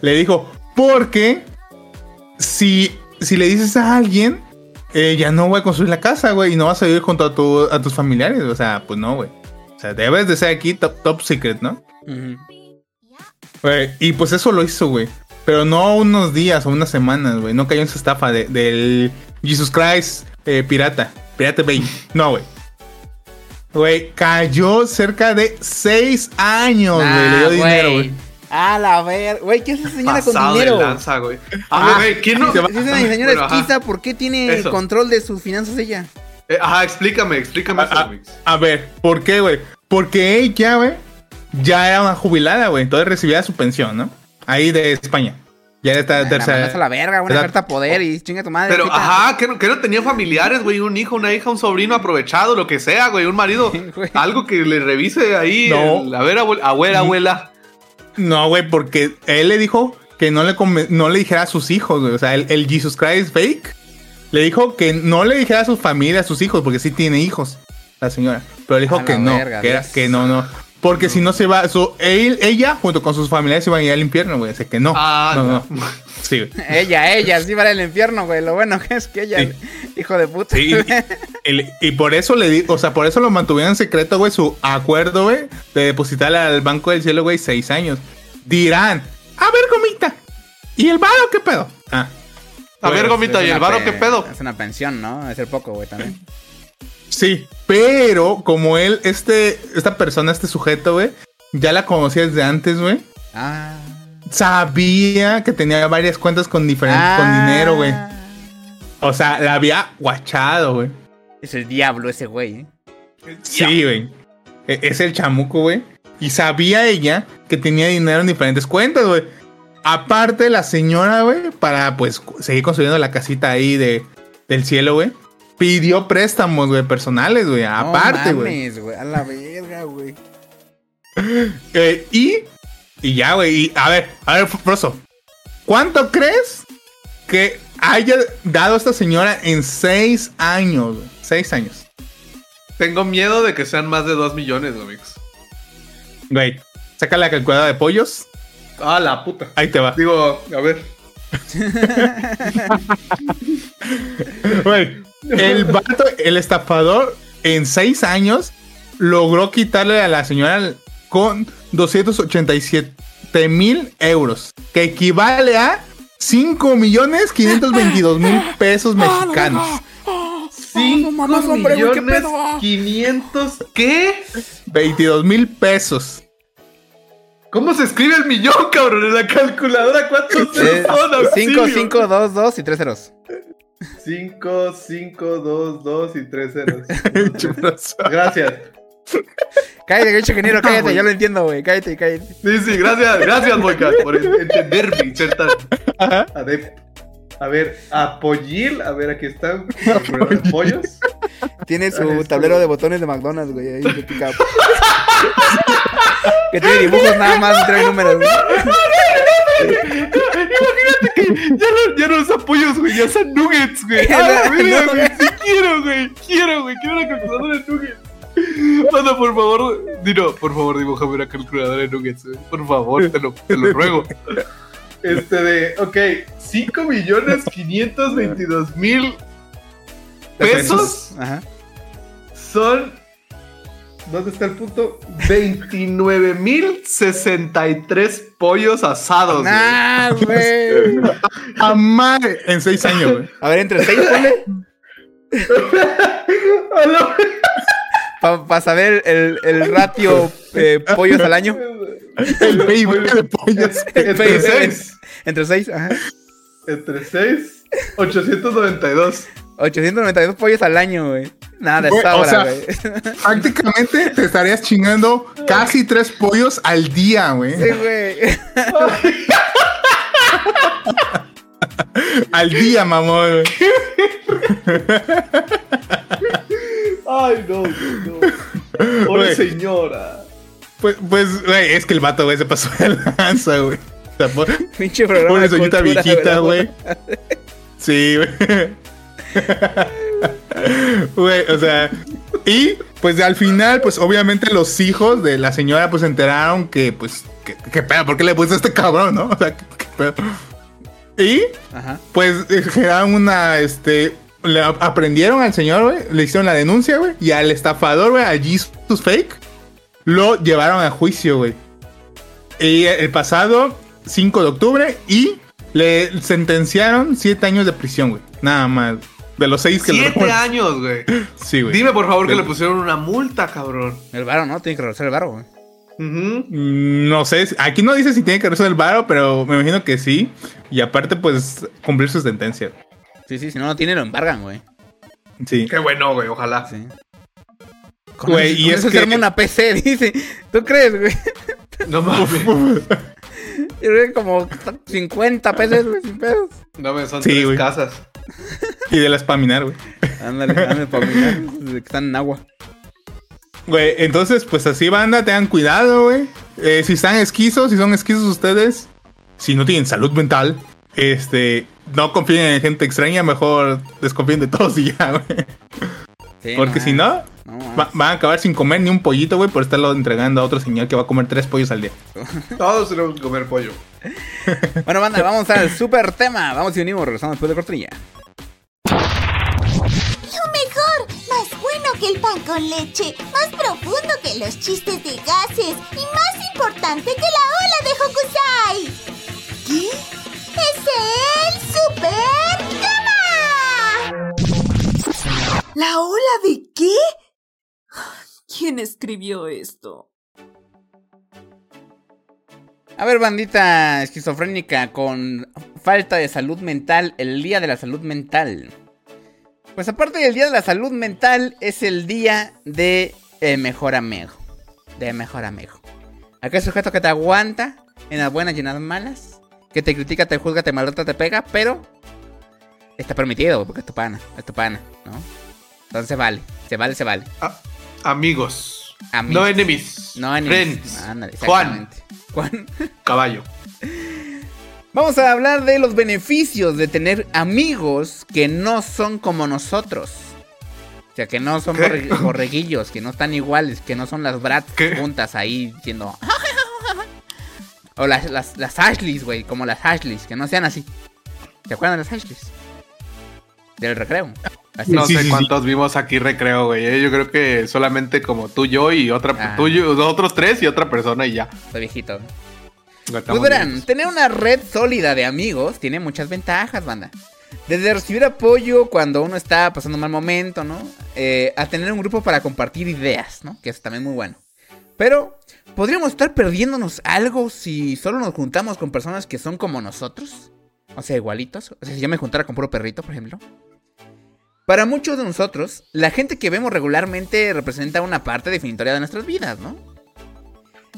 Le dijo, porque si, si le dices a alguien, eh, ya no voy a construir la casa, güey, y no vas a vivir junto a, tu- a tus familiares. O sea, pues no, güey. O sea, debes de ser aquí top, top secret, ¿no? Y pues eso lo hizo, güey. Pero no unos días o unas semanas, güey. No cayó en esa estafa de- del Jesus Christ eh, pirata. Pirata Bay. No, güey. Güey, cayó cerca de seis años, güey. Le dio Ah, dinero, güey. Ah, la ver. Güey, ¿qué es esa señora con de dinero? lanza, güey. Ah, güey, ¿quién no? Si es una señora Bueno, esquiza, ¿por qué tiene Eso. control de sus finanzas ella? Eh, ajá, explícame, explícame Mix. a ver, ¿por qué, güey? Porque ella, güey, ya era una jubilada, güey. Entonces recibía su pensión, ¿no? Ahí de España. Ya esta La tercera. a la verga, una carta a poder y chinga tu madre. Pero, quita. ajá, que no, que no tenía familiares, güey, un hijo, una hija, un sobrino aprovechado, lo que sea, güey, un marido, algo que le revise ahí, No. el- a ver, abuela, abuela, abuela. No, güey, porque él le dijo que no le, conven- no le dijera a sus hijos, güey. O sea, el, el Jesus Christ fake le dijo que no le dijera a su familia, a sus hijos, porque sí tiene hijos, la señora. Pero le dijo A que la no, verga, que, era- que no, no. Porque si no se va, él- ella junto con sus familiares se iban a ir al infierno, güey. Así que no. Ah, no, no. no. Sí, güey. Ella, ella, sí va al infierno, güey. Lo bueno que es que ella, Sí. hijo de puta. Sí, y, y- y por eso le di, o sea, por eso lo mantuvieron en secreto, güey, su acuerdo, güey, de depositar al Banco del Cielo, güey, seis años. Dirán, a ver, gomita, ¿y el varo qué pedo? Ah, A ver, gomita, ¿y el varo qué pedo? Es una pensión, ¿no? Es ser poco, güey, también. sí, pero como él, este, esta persona, este sujeto, güey, ya la conocía desde antes, güey. Ah. Sabía que tenía varias cuentas con diferentes, con Ah. dinero, güey. O sea, la había guachado, güey. Es el diablo ese güey, ¿eh? Sí, güey. E- Es el chamuco, güey. Y sabía ella que tenía dinero en diferentes cuentas, güey. Aparte, la señora, güey, para pues seguir construyendo la casita ahí de, del cielo, güey. Pidió préstamos, güey, personales, güey. Aparte, no güey. mames, güey. A la verga, güey. Eh, y, y ya, güey. Y a ver, a ver, Froso. ¿Cuánto crees que haya dado esta señora en seis años, güey? Seis años. Tengo miedo de que sean más de 2 millones, güey, Mix. Güey, saca la calculadora de pollos. Ah, la puta. Ahí te va. Digo, a ver. Güey, el vato, el estafador, en seis años logró quitarle a la señora con 287 mil euros, que equivale a 5 millones 522 mil pesos mexicanos. 5 millones 500. ¿Qué? 22 mil pesos. ¿Cómo se escribe el millón, cabrón? En la calculadora, ¿cuántos Eh, son? 5, 5, 2, 2 y 3 ceros. 5, 5, 2, 2 y 3 ceros. Gracias. Cállate, bicho ingeniero, cállate, ya lo entiendo, güey. Cállate, cállate. Sí, sí, gracias, gracias, Moica, por en- entenderme y ser tan adepto. A ver, apoyil, a ver, aquí están los pollos. Tiene su Este- tablero de botones de McDonald's, güey. Ahí se pica. que tiene dibujos nada más, no trae números, güey. Imagínate que ya no, ya no pollos, güey, ya son nuggets, güey. Ah, mira, No. güey, sí quiero, güey, quiero, güey, quiero una calculadora de nuggets. Manda, por favor, Dino, por favor, dibújame una calculadora de nuggets, güey. Por favor, te lo, te lo ruego. Este de, ok, 5 millones 522 mil pesos Ajá. son. ¿Dónde está el punto? 29 mil 63 pollos asados. Nah, güey. A madre, en seis años, güey. A ver, entre 6, ponle. Para saber el, el ratio eh, pollos al año. El PIB de pollos. Entre 6. Entre 6, ajá. Entre 6. 892. 892 pollos al año, güey. Nada, Güey, esta o hora, sea, güey. Prácticamente te estarías chingando casi tres pollos al día, güey. Sí, güey. Al día, mamón. güey. Ay, no, güey, no. Pobre señora. Pues, pues, güey, es que el vato, güey, se pasó de lanza, güey. O sea, por- Pinche programa. Pobre señorita viejita, güey. Sí, güey. Güey, o sea. Y pues al final, pues obviamente los hijos de la señora pues se enteraron que, pues, que, que pedo, ¿por qué le puse a este cabrón, no? O sea, que, que pedo. Y Ajá. pues eh, generaron una, este, le ap- aprendieron al señor, güey, le hicieron la denuncia, güey, y al estafador, güey, a Jesus Fake, lo llevaron a juicio, güey. Y el pasado 5 de octubre y le sentenciaron 7 años de prisión, güey. Nada más. De los 6 que le 7 años, güey. Sí, güey. Dime, por favor, que le pusieron una multa, cabrón. El varo, ¿no? Tiene que regresar el varo, güey. No sé, aquí no dice si tiene que resolver el varo, pero me imagino que sí. Y aparte, pues, cumplir su sentencia. Sí, sí, si no lo tiene, lo embargan, güey. Sí. Qué bueno, güey, ojalá. Sí. Con Güey, eso, y con es eso se que- arma una PC, dice. ¿Tú crees, güey? No mames. Yo creo que como 50 pesos, güey, sin pedos. No me son Sí, tres güey. casas. Y de la spaminar, güey. Ándale, ándale, que están en agua. Güey, entonces, pues así, banda, tengan cuidado, güey. Eh, si están esquizos, si son esquizos ustedes, si no tienen salud mental, este, no confíen en gente extraña, mejor desconfíen de todos y ya, güey. Sí, Porque no, si no, no, va- van a acabar sin comer ni un pollito, güey, por estarlo entregando a otro señor que va a comer tres pollos al día. Todos tenemos que comer pollo. Bueno, banda, vamos al super tema. Vamos y unimos, regresamos después de cortinilla. Lo mejor, más bueno que el pan con leche, más profundo que los chistes de gases y más importante que la ola de Hokusai. ¿Qué? ¡Es el Super ¿La ola de qué? ¿Quién escribió esto? A ver, bandita esquizofrénica con falta de salud mental, el día de la salud mental. Pues aparte del día de la salud mental, es el día de el mejor amigo. De mejor amigo. Aquel sujeto que te aguanta en las buenas y en las malas. Que te critica, te juzga, te maltrata, te pega, pero está permitido, porque es tu pana, es tu pana, ¿no? Entonces vale, se vale, se vale. Ah, amigos. Amigos. No enemies. No enemies. Friends. Ándale, Juan. Caballo. Vamos a hablar de los beneficios de tener amigos que no son como nosotros. O sea, que no son borreguillos, que no están iguales, que no son las brats ¿Qué? juntas ahí diciendo... O las, las, las Ashleys, güey, como las Ashleys, que no sean así. ¿Te acuerdan de las Ashleys? Del recreo. Así. No Sí, sé sí, sí. cuántos vimos aquí recreo, güey. eh. Yo creo que solamente como tú, yo y otra, Ah. tú, yo, otros tres y otra persona y ya. Soy viejito. Pues verán, tener una red sólida de amigos tiene muchas ventajas, banda. Desde recibir apoyo cuando uno está pasando un mal momento, ¿no? Eh, a tener un grupo para compartir ideas, ¿no? Que es también muy bueno. Pero, ¿podríamos estar perdiéndonos algo si solo nos juntamos con personas que son como nosotros? O sea, igualitos. O sea, si yo me juntara con puro perrito, por ejemplo. Para muchos de nosotros, la gente que vemos regularmente representa una parte definitoria de nuestras vidas, ¿no?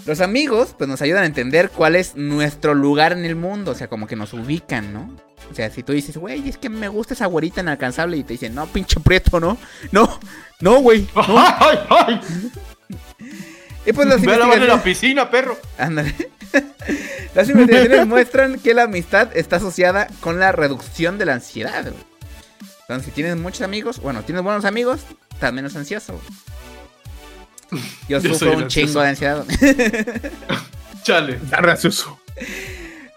Los amigos, pues nos ayudan a entender cuál es nuestro lugar en el mundo. O sea, como que nos ubican, ¿no? O sea, si tú dices, güey, es que me gusta esa güerita inalcanzable y te dicen, no, pinche prieto, ¿no? No, no, güey. no". ¡Ay, ay! Y pues las en la investigaciones... piscina, perro. Ándale. Las investigaciones muestran que la amistad está asociada con la reducción de la ansiedad, güey. Entonces, si tienes muchos amigos, bueno, tienes buenos amigos, estás menos ansioso. Yo, Yo sufro un chingo de ansiedad. Chale. Está gracioso.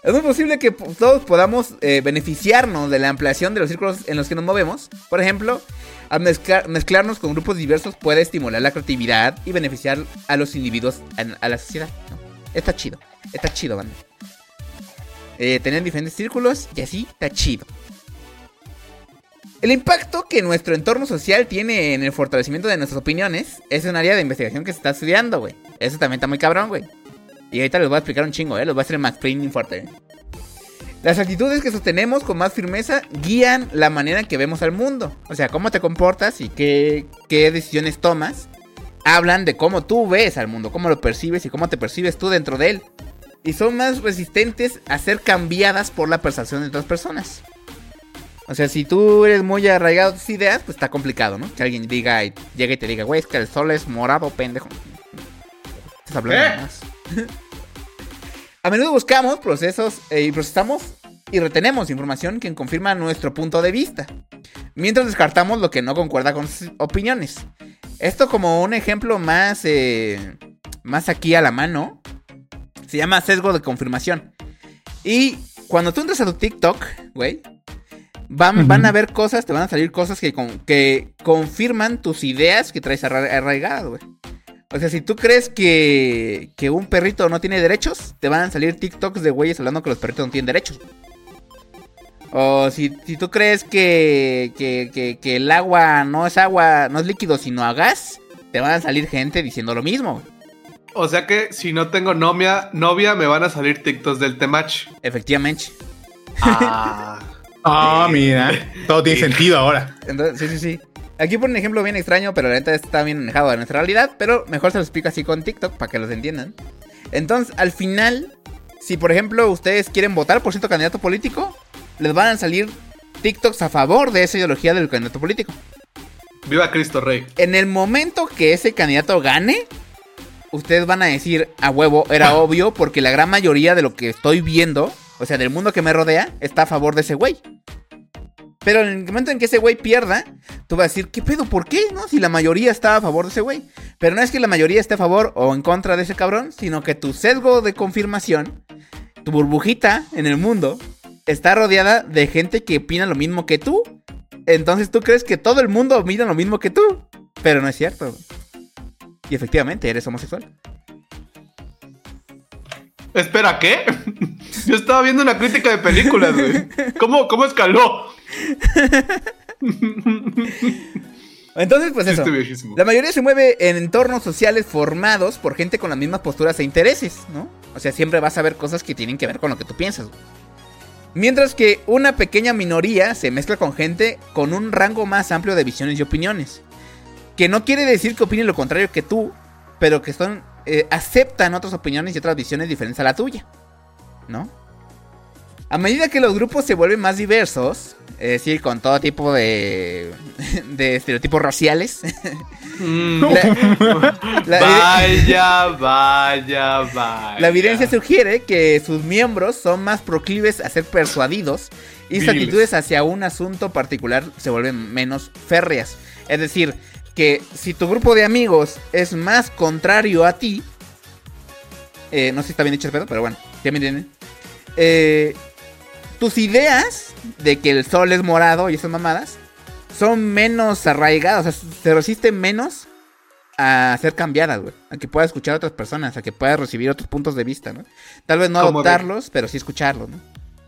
Es muy posible que todos podamos eh, beneficiarnos de la ampliación de los círculos en los que nos movemos. Por ejemplo, al mezclar- mezclarnos con grupos diversos puede estimular la creatividad y beneficiar a los individuos, a, a la sociedad. ¿no? Está chido, está chido, banda. Eh, tener diferentes círculos y así está chido. El impacto que nuestro entorno social tiene en el fortalecimiento de nuestras opiniones es un área de investigación que se está estudiando, güey. Eso también está muy cabrón, güey. Y ahorita les voy a explicar un chingo, ¿eh? Les voy a hacer el Max fuerte. ¿eh? Las actitudes que sostenemos con más firmeza guían la manera en que vemos al mundo. O sea, cómo te comportas y qué, qué decisiones tomas. Hablan de cómo tú ves al mundo, cómo lo percibes y cómo te percibes tú dentro de él. Y son más resistentes a ser cambiadas por la percepción de otras personas. O sea, si tú eres muy arraigado a tus ideas, pues está complicado, ¿no? Que alguien diga y llegue y te diga, güey, es que el sol es morado, pendejo. Estás hablando de más. A menudo buscamos procesos eh, y procesamos y retenemos información que confirma nuestro punto de vista, mientras descartamos lo que no concuerda con sus opiniones. Esto como un ejemplo más, eh, más aquí a la mano, se llama sesgo de confirmación. Y cuando tú entras a tu TikTok, güey, van, van a ver cosas, te van a salir cosas que, con- que confirman tus ideas que traes arra- arraigadas, güey. O sea, si tú crees que, que un perrito no tiene derechos, te van a salir TikToks de güeyes hablando que los perritos no tienen derechos. O si, si tú crees que, que, que- que el agua no es agua, no es líquido, sino a gas, te van a salir gente diciendo lo mismo. güey. O sea que si no tengo novia, novia me van a salir TikToks del Temach. Efectivamente. Ah. Ah, mira. Todo tiene sentido ahora. Entonces, sí, sí, sí. Aquí por un ejemplo bien extraño, pero la neta está bien alejado de nuestra realidad. Pero mejor se lo explico así con TikTok para que los entiendan. Entonces, al final, si por ejemplo ustedes quieren votar por cierto candidato político, les van a salir TikToks a favor de esa ideología del candidato político. Viva Cristo Rey. En el momento que ese candidato gane, ustedes van a decir a huevo, era obvio, porque la gran mayoría de lo que estoy viendo, o sea, del mundo que me rodea, está a favor de ese güey. Pero en el momento en que ese güey pierda, tú vas a decir, ¿qué pedo? ¿Por qué? ¿No? Si la mayoría está a favor de ese güey. Pero no es que la mayoría esté a favor o en contra de ese cabrón, sino que tu sesgo de confirmación, tu burbujita en el mundo, está rodeada de gente que opina lo mismo que tú. Entonces tú crees que todo el mundo opina lo mismo que tú. Pero no es cierto. Y efectivamente, eres homosexual. Espera, ¿qué? Yo estaba viendo una crítica de películas, güey. ¿Cómo, cómo escaló? Entonces, pues eso. La mayoría se mueve en entornos sociales formados por gente con las mismas posturas e intereses, ¿no? O sea, siempre vas a ver cosas que tienen que ver con lo que tú piensas. güey. Mientras que una pequeña minoría se mezcla con gente con un rango más amplio de visiones y opiniones. Que no quiere decir que opinen lo contrario que tú, pero que son, eh, aceptan otras opiniones y otras visiones diferentes a la tuya, ¿no? A medida que los grupos se vuelven más diversos, es decir, con todo tipo de, de estereotipos raciales, Mm. la- la- vaya, vaya, vaya. La evidencia sugiere que sus miembros son más proclives a ser persuadidos y sus actitudes hacia un asunto particular se vuelven menos férreas. Es decir, que si tu grupo de amigos es más contrario a ti, Eh, no sé si está bien dicho el pedo, pero bueno, ya me entienden. Eh, tus ideas de que el sol es morado y esas mamadas son menos arraigadas, o sea, se resisten menos a ser cambiadas, güey. A que puedas escuchar a otras personas, a que puedas recibir otros puntos de vista, ¿no? Tal vez no Como de- adoptarlos, pero sí escucharlos, ¿no?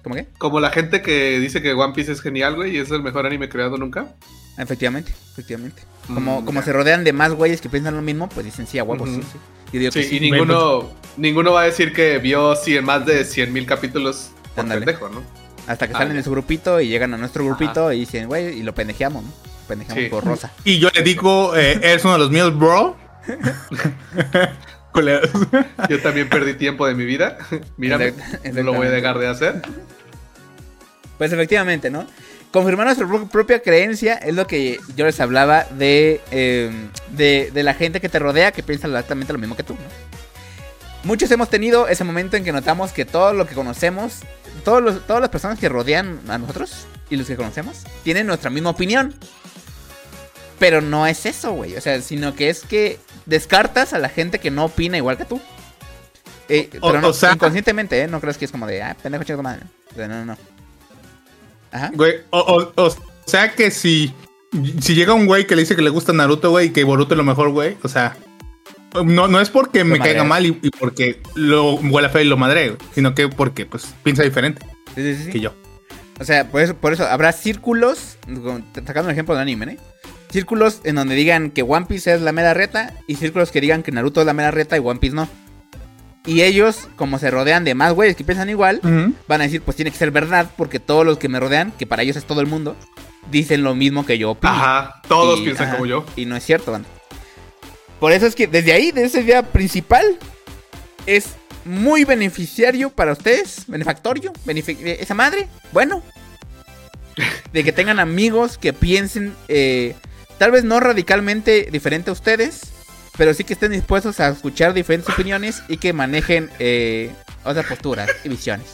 ¿Cómo qué? Como la gente que dice que One Piece es genial, güey, y es el mejor anime creado nunca. Efectivamente, efectivamente. Como, Mm, como ya. se rodean de más güeyes que piensan lo mismo, pues dicen sí, a huevos, sí, sí. Yo digo que Sí, sí. y ninguno, ninguno va a decir que vio cien, más de 100 mil capítulos por pendejo, ¿no? Hasta que Ah, salen ya. de su grupito y llegan a nuestro grupito y dicen, güey, y lo pendejeamos, ¿no? Lo pendejeamos Sí. por rosa. Y yo le digo, eh, eres uno de los míos, bro. Yo también perdí tiempo de mi vida. Mírame, no lo voy a dejar de hacer. Pues efectivamente, ¿no? Confirmar nuestra pro- propia creencia es lo que yo les hablaba de, eh, de, de la gente que te rodea que piensa exactamente lo mismo que tú, ¿no? Muchos hemos tenido ese momento en que notamos que todo lo que conocemos, todos los, todas las personas que rodean a nosotros y los que conocemos, tienen nuestra misma opinión. Pero no es eso, güey. O sea, sino que es que descartas a la gente que no opina igual que tú. Eh, O- pero no, o sea- inconscientemente, ¿eh? No crees que es como de, ah, pendejo, chico, madre. No, no, no. Ajá. Güey, o, o- o sea que si, si llega un güey que le dice que le gusta Naruto, güey, y que Boruto es lo mejor, güey, o sea, no, no es porque me caiga mal y, y porque lo huele feo y lo madre, sino que porque pues piensa diferente Sí, sí, sí, que yo. O sea, por eso, por eso habrá círculos, sacando un ejemplo de anime, ¿eh? Círculos en donde digan que One Piece es la mera reta y círculos que digan que Naruto es la mera reta y One Piece no. Y ellos, como se rodean de más güeyes que piensan igual, van a decir, pues tiene que ser verdad, porque todos los que me rodean, que para ellos es todo el mundo, dicen lo mismo que yo opino. Ajá, todos Y- piensan ajá, como yo. Y no es cierto, banda. Por eso es que desde ahí, desde esa idea principal, es muy beneficiario para ustedes, benefactorio, benefic- eh, esa madre, bueno, de que tengan amigos que piensen, eh, tal vez no radicalmente diferente a ustedes, pero sí que estén dispuestos a escuchar diferentes opiniones y que manejen eh, otras posturas y visiones.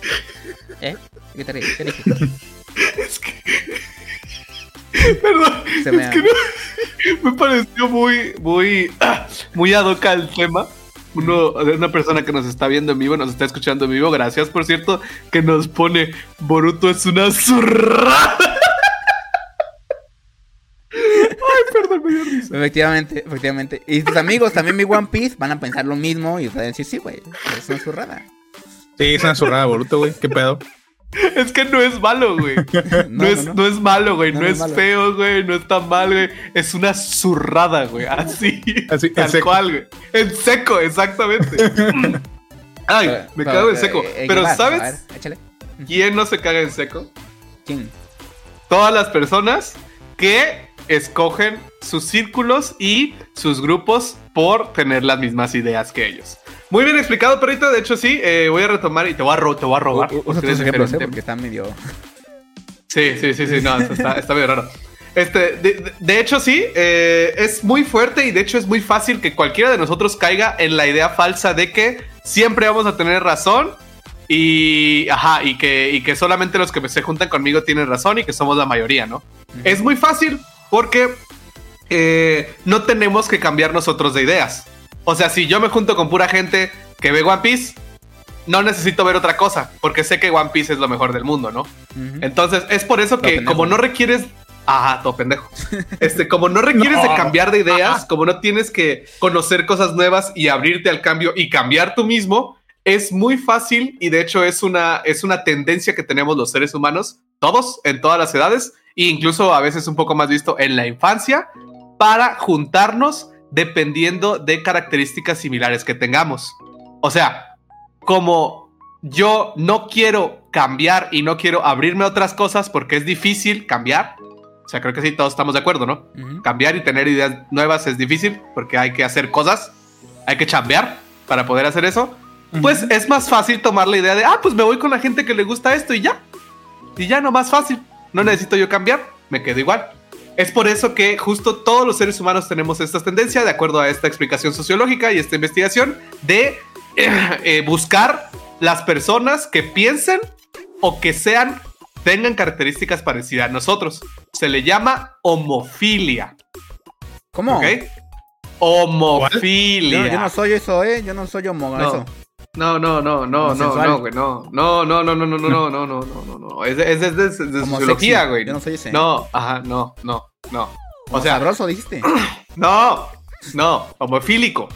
¿Eh? ¿Qué te ríes? ¿Qué dijiste? Es que. Perdón, Se me es que no- me pareció muy, muy, ah, muy ad hoc al tema. Uno, de una persona que nos está viendo en vivo, nos está escuchando en vivo. Gracias, por cierto, que nos pone Boruto es una zurrada. Ay, perdón, me dio risa. Efectivamente, efectivamente. Y tus amigos también mi One Piece van a pensar lo mismo y van a decir, sí, güey, es una zurrada. Sí, es una zurrada Boruto, güey, qué pedo. Es que no es malo, güey. No, es, no. es malo, güey. No, es es malo. feo, güey. No está mal, güey. Es una zurrada, güey. Así. Así, en tal seco. cual, güey. En seco, exactamente. Ay, me cago en pero, seco. eh, Pero, ¿sabes a ver, échale. quién no se caga en seco? ¿Quién? Todas las personas que escogen sus círculos y sus grupos por tener las mismas ideas que ellos. Muy bien explicado, perrito. De hecho, sí. eh, voy a retomar y te voy a, te voy a robar. U- Usa tus ejemplos, ¿eh? Porque está medio... Sí, sí, sí, sí, no, está, está medio raro. Este, de, de- de hecho, sí, eh, es muy fuerte y de hecho es muy fácil que cualquiera de nosotros caiga en la idea falsa de que siempre vamos a tener razón y, ajá, y que, y que solamente los que se juntan conmigo tienen razón y que somos la mayoría, ¿no? Es muy fácil porque eh, no tenemos que cambiar nosotros de ideas. O sea, si yo me junto con pura gente que ve One Piece, no necesito ver otra cosa, porque sé que One Piece es lo mejor del mundo, ¿no? Entonces, es por eso que como no requieres... Ajá, todo pendejo. Este, como no requieres No. de cambiar de ideas, como no tienes que conocer cosas nuevas y abrirte al cambio y cambiar tú mismo, es muy fácil y de hecho es una, es una tendencia que tenemos los seres humanos, todos, en todas las edades, e incluso a veces un poco más visto en la infancia, para juntarnos dependiendo de características similares que tengamos. O sea, como yo no quiero cambiar y no quiero abrirme a otras cosas porque es difícil cambiar. O sea, creo que sí, todos estamos de acuerdo, ¿no? Ujú. Cambiar y tener ideas nuevas es difícil porque hay que hacer cosas, hay que chambear para poder hacer eso. Pues es más fácil tomar la idea de, ah, pues me voy con la gente que le gusta esto y ya. Y ya, no más fácil. No necesito yo cambiar, me quedo igual. Es por eso que justo todos los seres humanos tenemos esta tendencia, de acuerdo a esta explicación sociológica y esta investigación, de eh, eh, buscar las personas que piensen o que sean, tengan características parecidas a nosotros. Se le llama homofilia. ¿Cómo? Homofilia. yo no soy eso, ¿eh? Yo no soy homo... No. eso. No, no, no, no, no, no, güey, no. No, no, no, no, no, no, no, no, no, no, no, no. Es de, es es de- de sociología, güey. No soy ese. No, ajá, no, no, no. O sea, sabroso, dijiste. no, no, homofílico.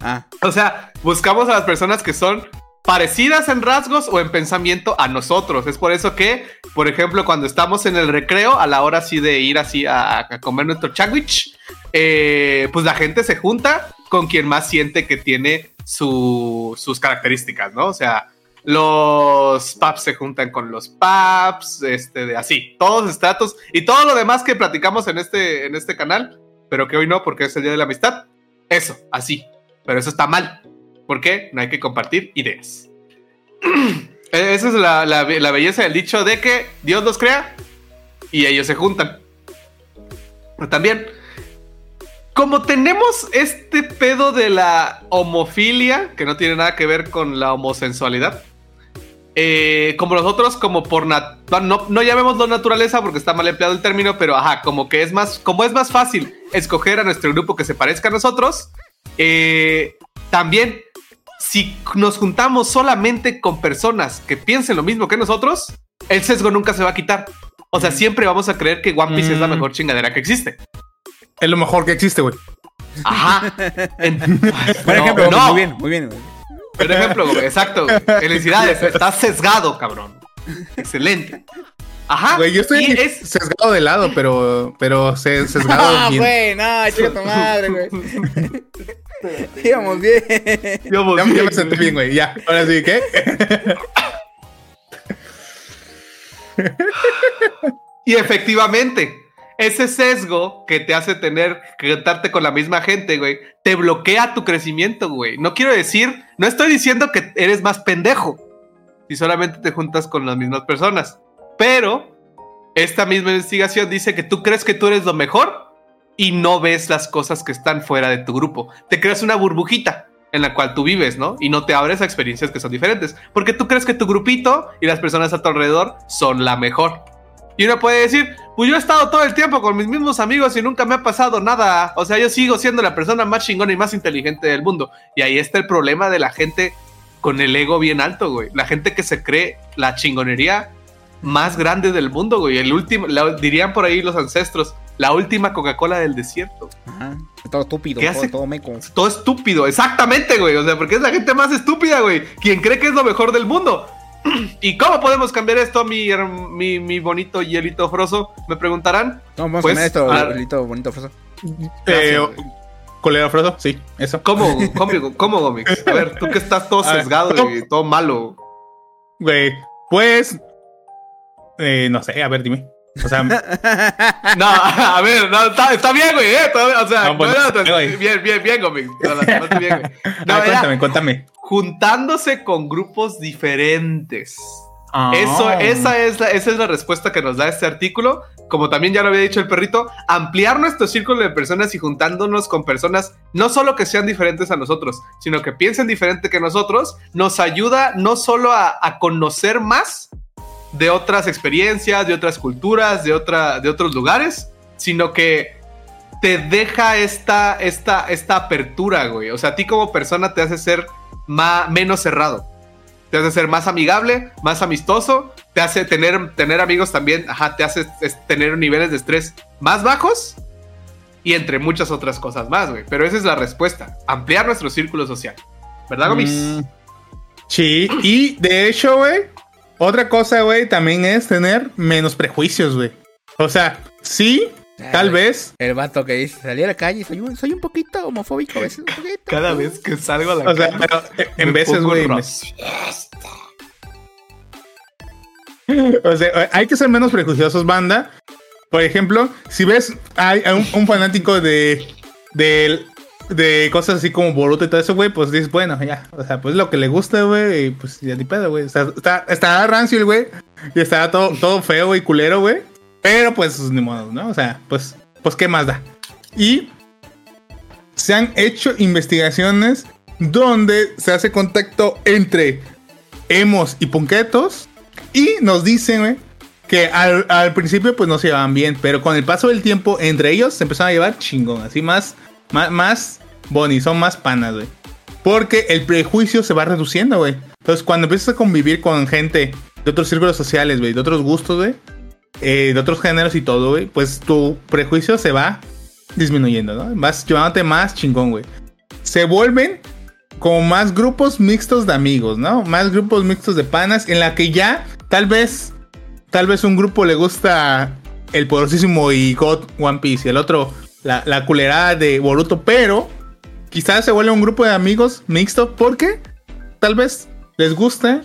Ah, O sea, buscamos a las personas que son parecidas en rasgos o en pensamiento a nosotros. Es por eso que, por ejemplo, cuando estamos en el recreo, a la hora así de ir así a, a comer nuestro sándwich, eh, pues la gente se junta con quien más siente que tiene su- sus características, ¿no? O sea, los paps se juntan con los paps, este, de así, todos estratos y todo lo demás que platicamos en este, en este canal, pero que hoy no, porque es el Día de la Amistad. Eso, así. Pero eso está mal. ¿Por qué? No hay que compartir ideas. Esa es la, la la belleza del dicho de que Dios los crea y ellos se juntan. Pero también, como tenemos este pedo de la homofilia, que no tiene nada que ver con la homosensualidad, eh, como nosotros, como por nat no, no llamémoslo naturaleza porque está mal empleado el término, pero ajá, como que es más, como es más fácil escoger a nuestro grupo que se parezca a nosotros, eh, también si nos juntamos solamente con personas que piensen lo mismo que nosotros, el sesgo nunca se va a quitar. O sea, siempre vamos a creer que One Piece es la Mm. mejor chingadera que existe. Es lo mejor que existe, güey. Ajá. En- por No, ejemplo, no. muy bien, muy bien. güey. Por ejemplo, güey, exacto. Felicidades, estás sesgado, cabrón. Excelente. Ajá. Güey, yo estoy es sesgado de lado, pero, pero se- sesgado Ah, bien. güey, no, chica tu madre, güey. Íbamos bien. Digamos, Ya, ya bien, me senté bien, güey. Ya. Ahora sí, ¿qué? Y efectivamente, ese sesgo que te hace tener que juntarte con la misma gente, güey, te bloquea tu crecimiento, güey. No quiero decir, no estoy diciendo que eres más pendejo si solamente te juntas con las mismas personas, pero esta misma investigación dice que tú crees que tú eres lo mejor y no ves las cosas que están fuera de tu grupo. Te creas una burbujita en la cual tú vives, ¿no? Y no te abres a experiencias que son diferentes, porque tú crees que tu grupito y las personas a tu alrededor son la mejor. Y uno puede decir, pues yo he estado todo el tiempo con mis mismos amigos y nunca me ha pasado nada. O sea, yo sigo siendo la persona más chingona y más inteligente del mundo. Y ahí está el problema de la gente con el ego bien alto, güey. La gente que se cree la chingonería más grande del mundo, güey. El último, la- dirían por ahí los ancestros, la última Coca-Cola del desierto. Ajá. Todo estúpido, ¿Qué todo, hace? todo meco. Todo estúpido, exactamente, güey. O sea, porque es la gente más estúpida, güey. Quien cree que es lo mejor del mundo. ¿Y cómo podemos cambiar esto, mi, mi, mi bonito hielito froso? Me preguntarán. ¿Cómo vamos Pues, esto, ah, bonito, bonito froso? Eh, colero Frodo, sí, eso. ¿Cómo, cómo, cómo, Gómez? A ver, tú que estás todo A ver, sesgado ¿cómo? y todo malo. Güey, pues. eh, no sé, a ver, dime. O sea, No, a ver, no, está, está bien, güey, eh. todavía- o sea, No, pues, no, güey. bien, bien, bien, Gómez. No, bien, güey. No, a ver, era cuéntame, cuéntame. juntándose con grupos diferentes. Ah. Eso, esa, es la, esa es la respuesta que nos da este artículo. Como también ya lo había dicho el perrito, ampliar nuestro círculo de personas y juntándonos con personas no solo que sean diferentes a nosotros, sino que piensen diferente que nosotros, nos ayuda no solo a, a conocer más de otras experiencias, de otras culturas, de, otra, de otros lugares, sino que te deja esta, esta, esta apertura, güey. O sea, a ti como persona te hace ser ma- menos cerrado te hace ser más amigable, más amistoso, te hace tener, tener amigos también, ajá, te hace tener niveles de estrés más bajos y entre muchas otras cosas más, güey. Pero esa es la respuesta, ampliar nuestro círculo social. ¿Verdad, Gomis? Mm, sí, y de hecho, güey, otra cosa, güey, también es tener menos prejuicios, güey. O sea, sí, tal güey. vez. El vato que dice, salí a la calle, soy un, soy un poquito homofóbico a veces, un poquito. Cada vez que salgo a la O sea, calle, pero en veces, güey. me-. O sea, hay que ser menos prejuiciosos, banda. Por ejemplo, si ves hay un, un fanático de, de, de cosas así como Boruto y todo eso, güey, pues dices, bueno, ya. O sea, pues lo que le gusta, güey, y pues ya ni pedo, güey. O sea, está, está rancio el güey. Y está todo, todo feo y culero, güey. Pero pues ni modo, ¿no? O sea, pues, pues qué más da. Y se han hecho investigaciones donde se hace contacto entre emos y punquetos. Y nos dicen, güey, que al, al principio pues no se llevaban bien, pero con el paso del tiempo entre ellos se empezaron a llevar chingón, así más, más, más boni, son más panas, güey. Porque el prejuicio se va reduciendo, güey. Entonces, cuando empiezas a convivir con gente de otros círculos sociales, güey, de otros gustos, güey, eh, de otros géneros y todo, güey, pues tu prejuicio se va disminuyendo, ¿no? Vas llevándote más chingón, güey. Se vuelven como más grupos mixtos de amigos, ¿no? Más grupos mixtos de panas en la que ya tal vez tal vez un grupo le gusta el poderosísimo y God One Piece y el otro la, la culerada de Boruto, pero quizás se vuelve un grupo de amigos mixto porque tal vez les gusta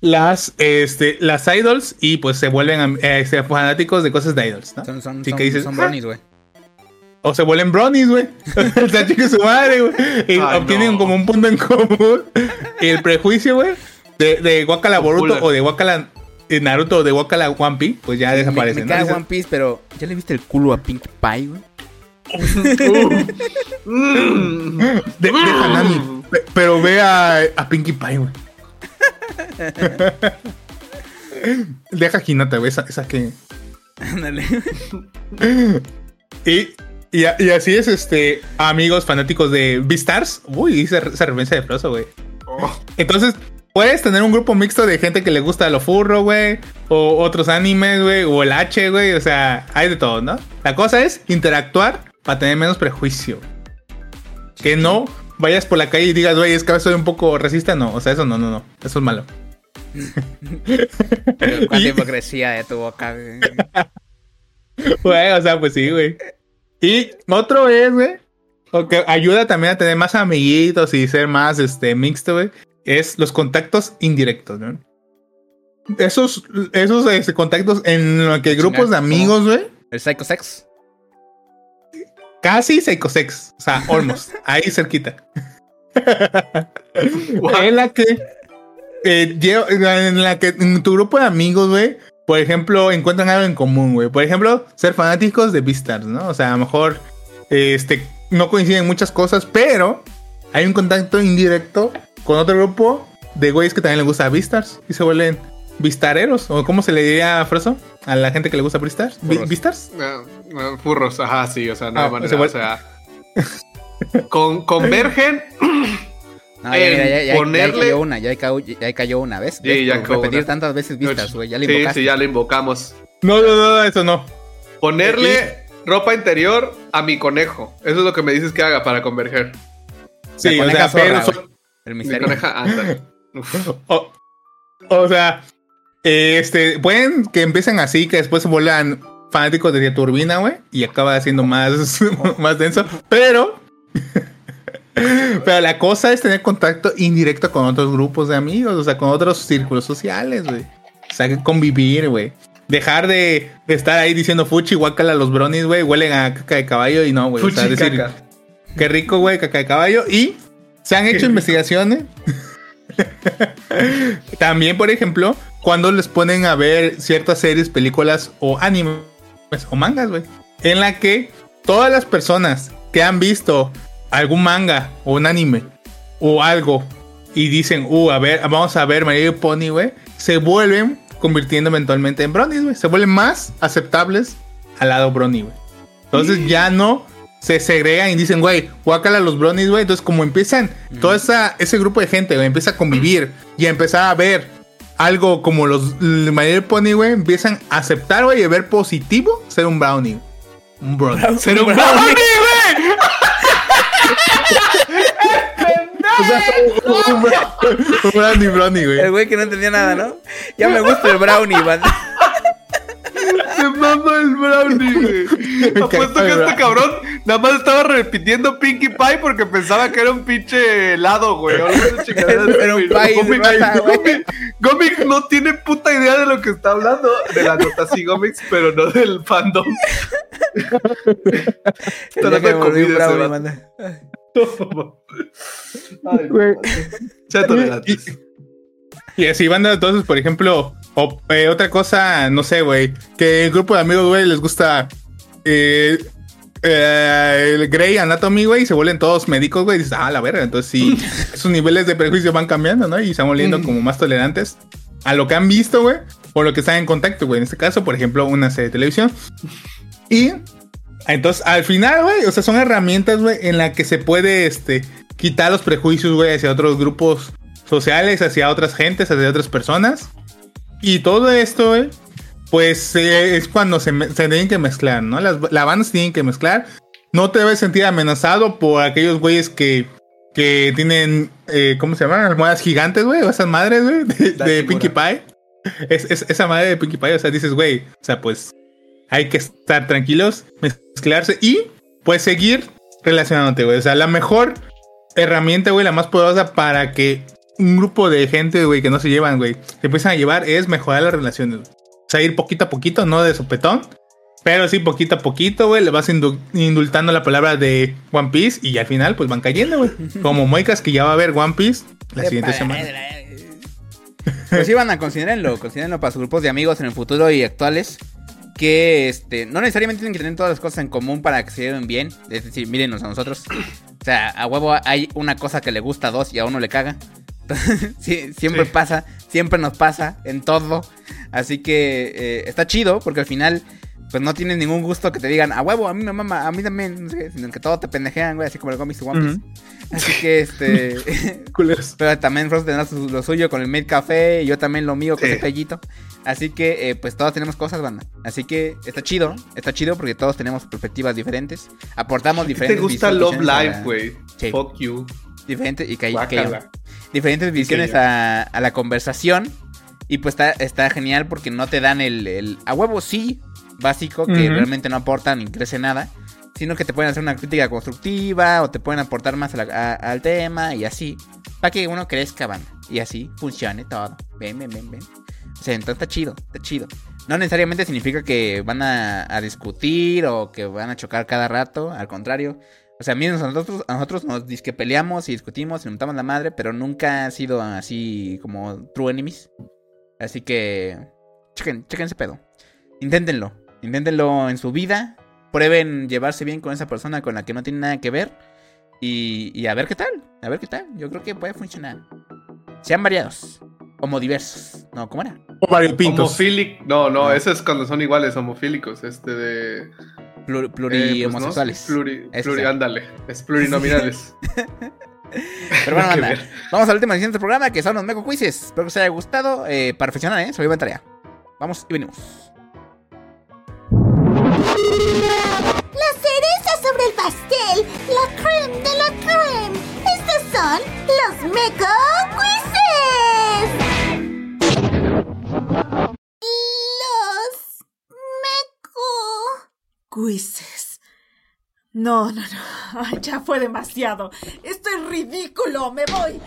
las, este, las idols y pues se vuelven eh, este, fanáticos de cosas de idols, ¿no? Son, son, Así son, que dices, son "Ah", bronies, güey. O se vuelven bronies, güey. o sea, chique su madre, güey. Y Ay, obtienen no. como un punto en común. Y el prejuicio, güey, de, de Wakala Boruto o de Wakala eh, Naruto o de Wakala One Piece, pues ya Me, desaparece. me ¿no? caga Dices, One Piece, pero ¿ya le viste el culo a Pink Pie, güey? De, deja Nami, pe- pero ve a, a Pinkie Pie, güey. deja a Hinata, güey, esa, esa que... Ándale. Y, y, así es, este, amigos fanáticos de Beastars. Uy, esa, esa referencia de Frozo, güey. Entonces, puedes tener un grupo mixto de gente que le gusta lo furro, güey. O otros animes, güey. O el H, güey. O sea, hay de todo, ¿no? La cosa es interactuar para tener menos prejuicio. Que no vayas por la calle y digas, güey, es que soy un poco racista. No, o sea, eso no, no, no. Eso es malo. ¿Cuánta hipocresía de tu boca, güey? O sea, pues sí, güey. Y otro es, güey, que ayuda también a tener más amiguitos y ser más, este, mixto, güey, es los contactos indirectos, ¿no? Esos, esos este, contactos en los que grupos de amigos, güey, ¿El Psycho Sex? Casi psychosex, o sea, almost, ahí cerquita. What? en la que, eh, en la que en tu grupo de amigos, güey, por ejemplo, encuentran algo en común, güey. Por ejemplo, ser fanáticos de Beastars, ¿no? O sea, a lo mejor este, no coinciden muchas cosas, pero hay un contacto indirecto con otro grupo de güeyes que también les gusta Beastars y se vuelven Vistareros, o cómo se le diría a Frozo a la gente que le gusta Beastars. ¿Beastars? Furros, ajá, sí, o sea, no Ah, hay manera, se o sea. Con, convergen. No, ya, ya, ya- ya ponerle- cayó una, ya cayó, ya cayó una vez. Sí, ¿Ves? ya cayó repetir una. tantas veces vistas, güey. Ya le sí, invocaste. sí, ya lo invocamos. No, no, no, eso no. Ponerle ropa interior a mi conejo. Eso es lo que me dices que haga para converger. Sí, La o coneja sea, pero zorra, güey. El Mi misterio. coneja, ándale. Uf. O, o sea, este, pueden que empiecen así, que después se vuelvan fanáticos de Turbina, güey, y acaba siendo más, más denso, pero... Pero la cosa es tener contacto indirecto con otros grupos de amigos, o sea, con otros círculos sociales, güey. O sea, que convivir, güey. Dejar de, estar ahí diciendo fuchi, guácala los bronies, güey, huelen a caca de caballo y no, güey. O sea, decir, caca. Qué rico, güey, caca de caballo. Y se han hecho investigaciones. También, por ejemplo, cuando les ponen a ver ciertas series, películas o animes o mangas, güey. En la que todas las personas que han visto algún manga o un anime o algo y dicen, uh, a ver, vamos a ver Mario y Pony, güey, se vuelven convirtiendo eventualmente en bronies, güey. Se vuelven más aceptables al lado brony, güey. Entonces ya no se segregan y dicen, güey, guácala los bronies, güey. Entonces, como empiezan, todo esa, ese grupo de gente, güey, empieza a convivir y a empezar a ver algo como los Little Pony, güey, empiezan a aceptar, güey, y a ver positivo ser un brownie. Un brownie. Ser un brownie, güey. O sea, un, un brownie, brownie, güey. El güey que no entendía nada, ¿no? Ya me gusta el brownie, man. Se mama el brownie, güey. Apuesto que este cabrón nada más estaba repitiendo Pinkie Pie porque pensaba que era un pinche helado, güey. de Era un pie de Gomic no tiene puta idea de lo que está hablando. De la nota sí, Gomics, pero no del fandom. Un comida. Sea tolerantes. Y así van entonces, por ejemplo, o- eh, otra cosa, no sé, güey, que el grupo de amigos, güey, les gusta eh, eh, el Grey Anatomy, güey, se vuelven todos médicos, güey, y dices, ah, la verga, entonces sí, sus niveles de prejuicio van cambiando, ¿no? Y se van volviendo como más tolerantes a lo que han visto, güey, o lo que están en contacto, güey. En este caso, por ejemplo, una serie de televisión. Y entonces, al final, güey, o sea, son herramientas, güey, en la que se puede, este, quitar los prejuicios, güey, hacia otros grupos sociales, hacia otras gentes, hacia otras personas. Y todo esto, güey, pues eh, es cuando se, tienen que mezclar, ¿no? Las, la banda se tienen que mezclar. No te debes sentir amenazado por aquellos güeyes que, que tienen, eh, ¿cómo se llaman? Almohadas gigantes, güey, o esas madres, güey, de, de. Pinkie Pie. Es, es- esa madre de Pinkie Pie, o sea, dices, güey, o sea, pues hay que estar tranquilos, mezclarse y pues seguir relacionándote, güey. O sea, la mejor herramienta, güey, la más poderosa para que un grupo de gente, güey, que no se llevan, güey, se empiezan a llevar es mejorar las relaciones. güey. Sea, ir poquito a poquito, no de sopetón. Pero sí, poquito a poquito, güey, le vas indu- indultando la palabra de One Piece y al final, pues van cayendo, güey. Como muecas que ya va a haber One Piece la siguiente semana. Pues sí, van a considerenlo, considerenlo para sus grupos de amigos en el futuro y actuales. Que este, no necesariamente tienen que tener todas las cosas en común para que se lleven bien. Es decir, mírenos a nosotros. O sea, a huevo hay una cosa que le gusta a dos y a uno le caga. Siempre Sí. pasa, siempre nos pasa en todo. Así que eh, está chido porque al final, pues no tienes ningún gusto que te digan, a huevo, a mí me mama, a mí también, no sé qué", sino que todo te pendejean, güey, así como el cómics de One Piece. Así que este. Culeros. Pero también Frost tendrá su- lo suyo con el Made Café y yo también lo mío con Sí. el Pellito. Así que, eh, pues todos tenemos cosas, banda. Así que está chido, está chido porque todos tenemos perspectivas diferentes. Aportamos ¿Qué diferentes te gusta Love Live, la- güey? Fuck you. Diferentes, y que, que-. Diferentes visiones a, a la conversación. Y pues está, está genial porque no te dan el, el a huevo sí básico que realmente no aporta ni crece nada. Sino que te pueden hacer una crítica constructiva o te pueden aportar más a la- a- al tema y así. Para que uno crezca, banda. Y así funcione todo. Ven, ven, ven, ven. O sea, entonces está chido, está chido. No necesariamente significa que van a, a discutir o que van a chocar cada rato. Al contrario. O sea, miren, a nosotros, a nosotros nos disque peleamos y discutimos y nos montamos la madre, pero nunca ha sido así como true enemies. Así que chequen, chequen ese pedo. Inténtenlo. Inténtenlo en su vida. Prueben llevarse bien con esa persona con la que no tienen nada que ver. Y, y a ver qué tal. A ver qué tal. Yo creo que puede funcionar. Sean variados. Homodiversos. No, ¿cómo era? O variopintos. Homofílico. No, no, Ah. eso es cuando son iguales, homofílicos. Este de. Pluri, eh, pues, plurihomosexuales. ¿no? Pluri, ándale. Es plurinominales. Pero bueno, ver. vamos a la última edición del programa que son los Meco Quizzes. Espero que os haya gustado. Eh, para reflexionar, ¿eh? Se lo llevan tarea. Vamos y venimos. No, no, no. Ay, ya fue demasiado. Esto es ridículo. Me voy.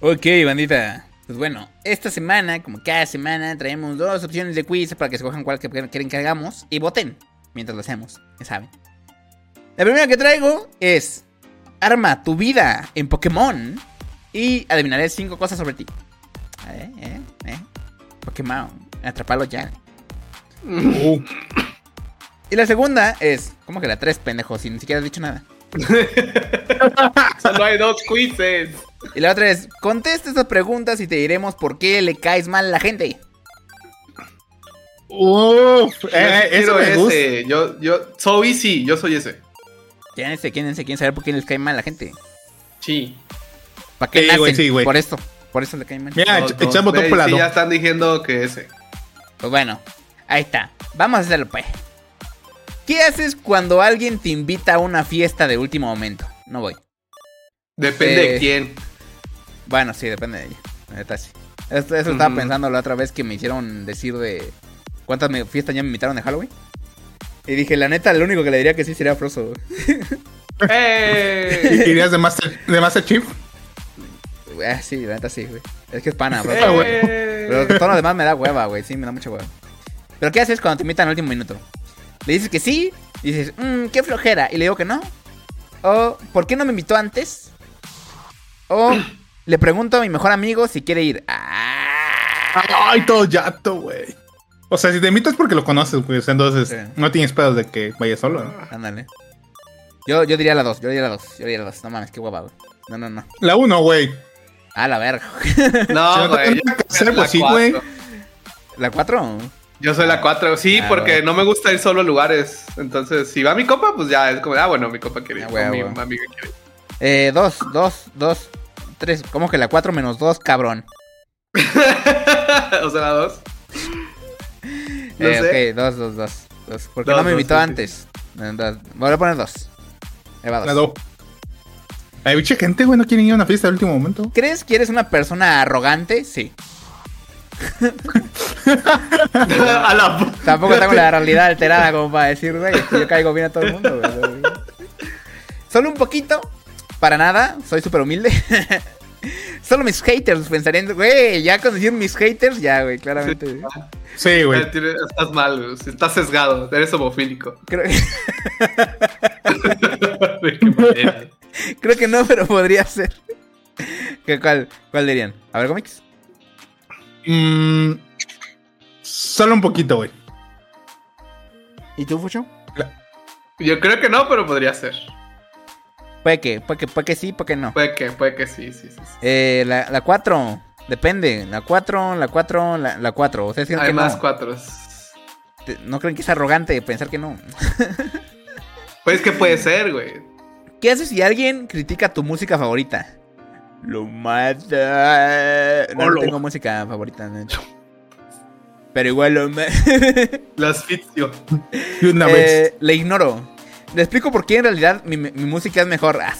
Ok, bandita. Pues bueno, esta semana, como cada semana, traemos dos opciones de quiz para que escojan cuál que quieren que hagamos y voten mientras lo hacemos, ya saben. La primera que traigo es Arma tu vida en Pokémon y adivinaré cinco cosas sobre ti. ¿Eh? ¿Eh? ¿Eh? Pokémon, atrapalo ya. Uh, Y la segunda es, ¿cómo que la tres, pendejos? Si ni siquiera has dicho nada. Solo hay dos quizzes. Y la otra es, contesta estas preguntas y te diremos por qué le caes mal a la gente. uf, Yo eh, eso me gusta. ese. Yo, yo, so easy, yo soy ese. ¿Quién es? ¿Quién saber por qué les cae mal a la gente? Sí. ¿Para qué Sí, nacen? güey, sí, güey. Por esto. Por eso le cae mal. Mira, Los ech- dos. echamos todo Ve, por la sí, ya están diciendo que ese. Pues bueno, ahí está. Vamos a hacerlo pues. ¿Qué haces cuando alguien te invita a una fiesta de último momento? No voy. Depende Eh, de quién. Bueno, sí, depende de ella. La neta, sí. Esto- eso estaba pensando la otra vez que me hicieron decir de cuántas me- fiestas ya me invitaron de Halloween. Y dije, la neta, lo único que le diría que sí sería Froso. ¡Eh! ¿Irías de Master, de Master Chief? Ah, sí, la neta sí, güey. Es que es pana, Froso. ¡Eh! Pero todo lo demás me da hueva, güey. Sí, me da mucha hueva. Pero ¿qué haces cuando te invitan al último minuto? Le dices que sí, y dices, mmm, qué flojera. Y le digo que no. O, ¿por qué no me invitó antes? O, le pregunto a mi mejor amigo si quiere ir. Ah, Ay, todo yato, güey. O sea, si te invitas porque lo conoces, güey. o sea, Entonces, Sí. no tienes pedos de que vayas solo. ¿no? ándale. Yo, yo diría la dos, yo diría la dos, yo diría la dos. No mames, qué güey. No, no, no. La uno, güey. Ah, la verga. No, no güey. hacer, la pues sí, güey. cuatro. ¿La cuatro? Yo soy la 4, sí, Ah, porque no me gusta ir solo a lugares. Entonces, si va mi copa, pues ya es como, ah, bueno, mi copa quiere ir. Ah, mi amiga quiere ir. Eh, dos, dos, dos, tres. ¿Cómo que la cuatro menos dos, cabrón? o sea, la 2. No eh, sé. ok, dos, dos, dos. dos. Porque Dos, no me dos, invitó sí, sí. antes. Eh. Voy a poner dos. Ahí va dos. La do. Hay mucha gente, güey, no quieren ir a una fiesta al último momento. ¿Crees que eres una persona arrogante? Sí. A la Tampoco tengo la realidad alterada como para decir, güey, es que yo caigo bien a todo el mundo, güey. Solo un poquito, para nada, soy súper humilde. Solo mis haters pensarían, güey, ya con decir mis haters, ya, güey, claramente. güey. Sí, güey. Estás mal, güey. Estás sesgado. Eres homofílico. Creo, De qué manera. creo que no, pero podría ser. ¿Qué, cuál, ¿Cuál dirían? A ver, cómics. Mm, solo un poquito, güey. ¿Y tú, Fucho? Yo creo que no, pero podría ser. Puede que, puede que, puede que sí, puede que no. Puede que, puede que sí, sí, sí. sí. Eh, la, la 4, depende. La 4, la 4, la, la 4. O sea, si Hay que más no. cuatro. Te- ¿No creen que es arrogante pensar que no? Pues que puede ser, güey. ¿Qué haces si alguien critica tu música favorita? Lo mata. No, tengo música favorita, de hecho. Pero igual lo mata. La asfixio. Y una vez. Eh, le ignoro. Le explico por qué en realidad mi, mi música es mejor. Ah,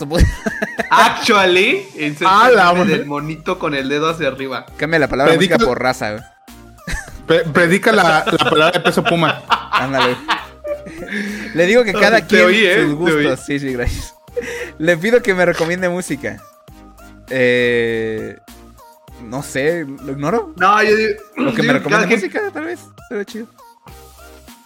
Actually, Ah, el la madre. del monito con el dedo hacia arriba. Cambia la palabra Predica- música por raza, güey. Pre- predica la, la palabra de peso puma. Ándale. Le digo que cada Te quien oí, ¿eh? sus Te gustos. oí. Sí, sí, gracias. Le pido que me recomiende música. Eh, no sé, ¿lo ignoro? No, yo digo. O que digo, me cada recomiende quien- música, tal vez. Sería chido.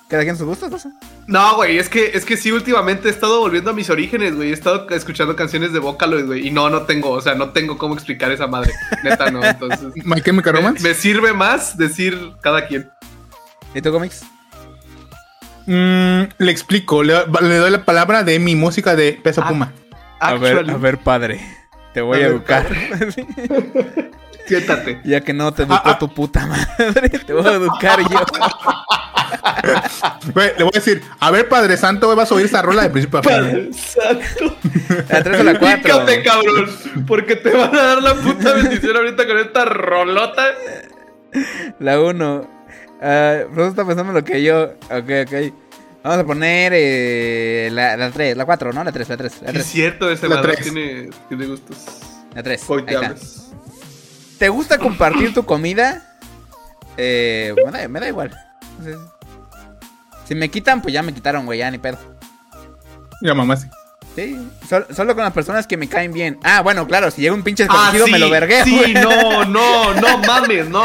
Cada quien sus gustos, no sé. No, güey, es que, es que sí, últimamente he estado volviendo a mis orígenes, güey. He estado escuchando canciones de Vocaloid, güey. Y no, no tengo, o sea, no tengo cómo explicar esa madre. Neta, no. Entonces, My Chemical me, Romance. me sirve más decir cada quien. ¿Y tú, cómics? Mm, le explico. Le, le doy la palabra de mi música de peso Ah, puma. Actually, padre. Te voy A educar. siéntate. ya que no te educó Ah, ah. tu puta madre, te voy a educar yo. Güey, le voy a decir, a ver, Padre Santo, vas a oír esta rola de principio a fin. Santo. La 3 o la 4. Pícate, cabrón. Porque te van a dar la puta bendición ahorita con esta rolota. La 1. Ah, Rosa está pensando lo que yo. Ok, ok. Vamos a poner eh, la, la 3, la 4, ¿no? La 3, la 3. La Es 3. cierto, ese La madre tres. tiene, tiene gustos. La 3. Hoy Ahí te está. hablas. ¿Te gusta compartir tu comida? Eh, me, da, me da igual. Si me quitan, pues ya me quitaron, güey, ya ni pedo. Ya, mamá, sí. Sí, sol- solo con las personas que me caen bien. Ah, bueno, claro, si llega un pinche Ah, desconocido sí, me lo vergueo. Sí, güey. no, no, no mames, no.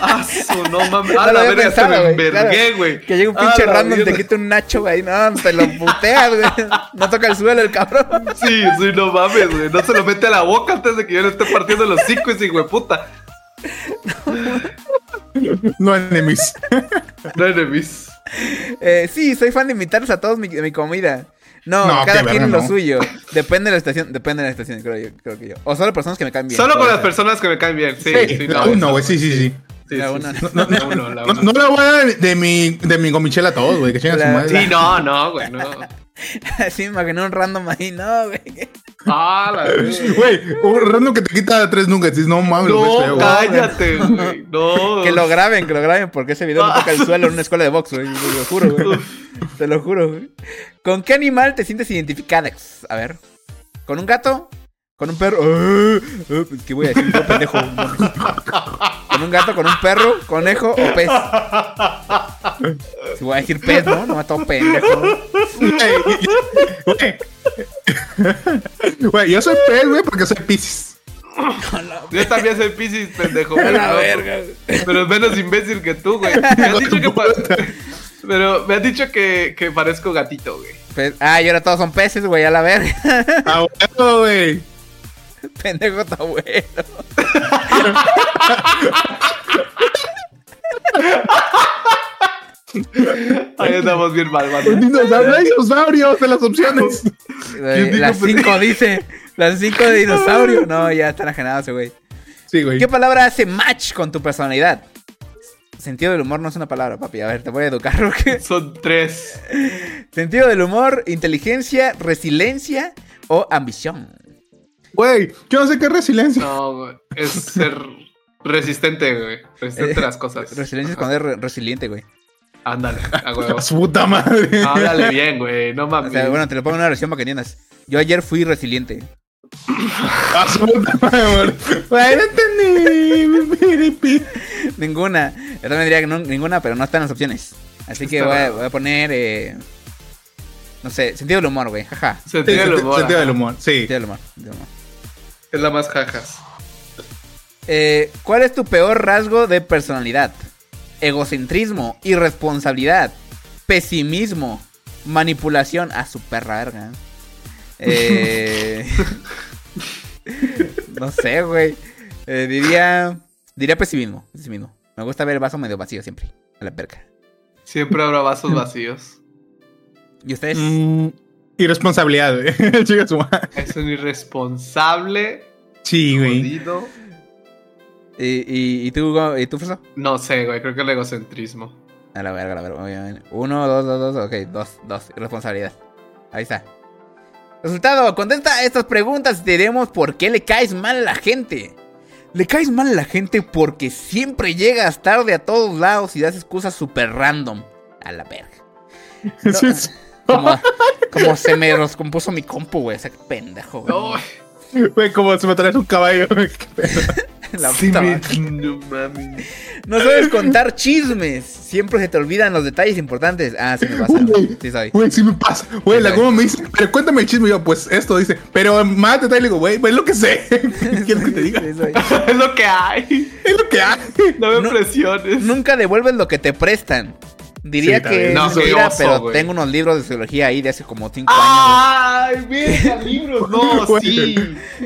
Ah, su, no mames. No A la verga, se me güey, güey. Que llegue un A pinche la random, te quita un nacho, güey. No, te lo puteas, güey. No toca el suelo el cabrón. Sí, sí, no mames, güey. No se lo mete a la boca antes de que yo le esté partiendo los cinco ese hijo de puta. No enemies. No enemies. Eh, sí, soy fan de invitarles a todos mi, de mi comida. No, No, cada quien verga, lo no. suyo. Depende de la estación, depende de la estación, creo yo, creo que yo. O solo personas que me caen bien. Solo con las ser. personas que me caen bien. Sí, Sí, sí, la no. uno, güey, sí, sí, sí. Sí, La sí, uno. sí. La uno, la No, uno. no le voy a dar de mi, de mi gomichela a todos, güey, que chingan su madre. Sí, no, no, güey, no. sí, me imaginé un random ahí, no, güey. Ah, la. Güey, un random que te quita tres nuggets. dices, No mames, güey, No, feo, güey. cállate, güey. No. Que lo graben, que lo graben, porque ese video no toca el suelo en una escuela de box, güey. Te lo juro, güey. Te lo juro, güey. ¿Con qué animal te sientes identificada? A ver. ¿Con un gato? ¿Con un perro? Ah, ah, ¿Qué voy a decir? Yo, pendejo. ¿Con un gato, con un perro, conejo o pez? Si voy a decir pez, ¿no? No me todo pendejo. Güey, Güey, yo soy pez, güey, porque soy Pisces. Yo también soy Pisces, pendejo. A la pero- verga, güey. Pero es menos imbécil que tú, güey. Me han dicho que pa- Pero me han dicho que, que parezco gatito, güey. Ah, y ahora todos son peces, güey, a la verga. Ah, huevo, güey. Pendejo está bueno. Ahí andamos bien mal, man. dinosaurios, hay dinosaurios de las opciones. Las? 5 dice. Las 5 de dinosaurio. No, ya están ajenados ese güey. Sí, güey. ¿Qué palabra hace match con tu personalidad? Sentido del humor no es una palabra, papi. A ver, te voy a educar, Roque. Son tres. Sentido del humor, inteligencia, resiliencia o ambición. Güey, yo no sé qué es resiliencia. No, güey. Es ser resistente, güey. Resistente a las cosas. Resiliencia es cuando eres re- resiliente, güey. Ándale, a huevo. Su puta madre. Háblale bien, güey. No O mames. sea, bueno, te lo pongo en una versión para que entiendas. Yo ayer fui resiliente. A su puta madre. Güey, no entendí. Ninguna. Yo también diría que no- ninguna, pero no están las opciones. Así que voy a, raro. voy a poner. eh, no sé, sentido del humor, güey. Jaja. Sentido del humor. Sentido del humor, sí. Sentido del humor. sentido del humor. Es la más jajas. Eh, ¿Cuál es tu peor rasgo de personalidad? Egocentrismo, irresponsabilidad, pesimismo, manipulación. A su perra verga. Eh, no sé, güey. Eh, diría. Diría pesimismo. Pesimismo. Me gusta ver el vaso medio vacío siempre. A la perca. Siempre habrá vasos vacíos. ¿Y ustedes? Mm, irresponsabilidad, güey. Chica su madre. Es un irresponsable, Sí, güey. ¿Y, y, y tú, y tú, Fuso? No sé, güey. Creo que el egocentrismo. A la verga, a la verga. muy bien. Uno, dos, dos, dos. Ok, dos, dos. Irresponsabilidad. Ahí está. Resultado, contesta estas preguntas y te diremos por qué le caes mal a la gente. Le caes mal a la gente porque siempre llegas tarde a todos lados y das excusas super random. A la verga. No. Como, como se me descompuso mi compu, güey. Ese pendejo, güey. Güey, como si me traes un caballo. La sí puta me- madre. No mames. No sabes contar chismes. Siempre se te olvidan los detalles importantes. Ah, sí me pasa. Güey, Sí soy. Güey, sí me pasa. Güey, Sí, la goma me dice, pero cuéntame el chisme. Y yo, pues esto dice, pero más detalle. Le digo, güey, pues es lo que sé. ¿Qué quieres que te diga? Sí soy. Es lo que hay. Es lo que hay. No me No- presiones. Nunca devuelves lo que te prestan. Diría Sí, que No, soy mentira, oso, pero tengo unos libros de psicología ahí de hace como 5 años. ¡Ay, mira, libros! No, sí.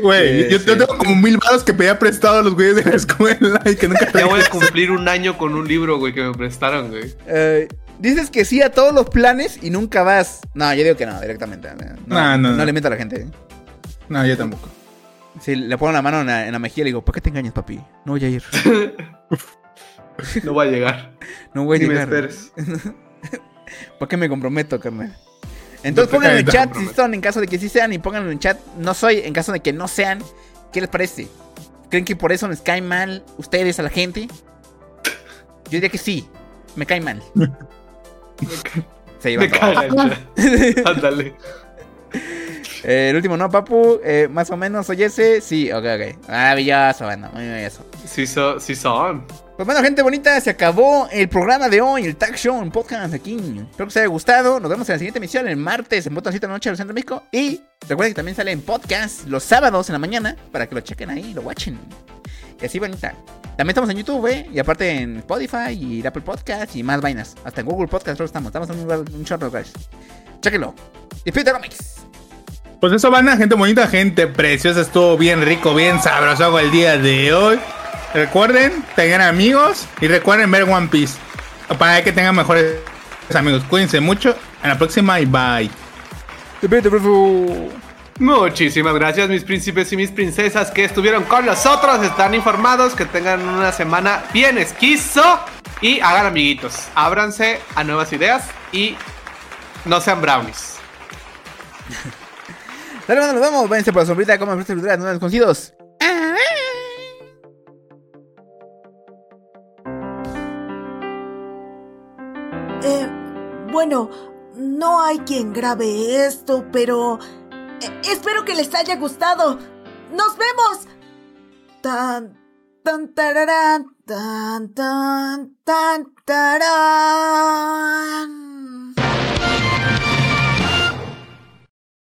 Güey, Sí, yo, sí. yo tengo como mil baros que pedía prestado a los güeyes de la escuela y que nunca Ya voy a cumplir un año con un libro, güey, que me prestaron, güey. Eh, dices que sí a todos los planes y nunca vas. No, yo digo que no, directamente. No, No, no, no. le miento a la gente. No, yo tampoco. Si le pongo la mano en la, en la mejilla y le digo, ¿por qué te engañas, papi? No voy a ir. No voy a llegar. No voy a Ni me llegar. esperes. ¿Por qué me comprometo, carnal? Entonces No te pónganlo en chat si son en caso de que sí sean y pónganlo en chat. No soy en caso de que no sean. ¿Qué les parece? ¿Creen que por eso les cae mal ustedes a la gente? Yo diría que sí. Me cae mal. Se llevan Me ya. Ándale. Eh, el último no, papu. Eh, más o menos soy ese. Sí, ok, ok. Maravilloso, bueno, muy maravilloso. Sí, so- sí son. Pues bueno, gente bonita, se acabó el programa de hoy, el Tag Show, un podcast aquí. Espero que os haya gustado. Nos vemos en la siguiente emisión, el martes, en botoncito de la noche del Centro de México. Y recuerden que también sale en podcast los sábados en la mañana para que lo chequen ahí, lo watchen. Y así, bonita. También estamos en YouTube, ¿eh? Y aparte en Spotify y Apple Podcast y más vainas. Hasta en Google Podcast, creo estamos. Estamos en un, lugar, un de lugares. Chéquenlo. Y Espíritu Comics. Pues eso, van gente bonita, gente preciosa. Estuvo bien rico, bien sabroso el día de hoy. Recuerden, tengan amigos y recuerden ver One Piece. Para que tengan mejores amigos. Cuídense mucho. En la próxima y bye. Muchísimas gracias, mis príncipes y mis princesas que estuvieron con nosotros. Están informados. Que tengan una semana bien esquizo. Y hagan amiguitos. Ábranse a nuevas ideas. Y no sean brownies. Dale, nos vemos. Váyanse por la sombrita, coman frutas y verduras, no desconocidos. Bueno, no hay quien grabe esto, pero eh, espero que les haya gustado. ¡Nos vemos! Tan, tan, tan, tan, tan.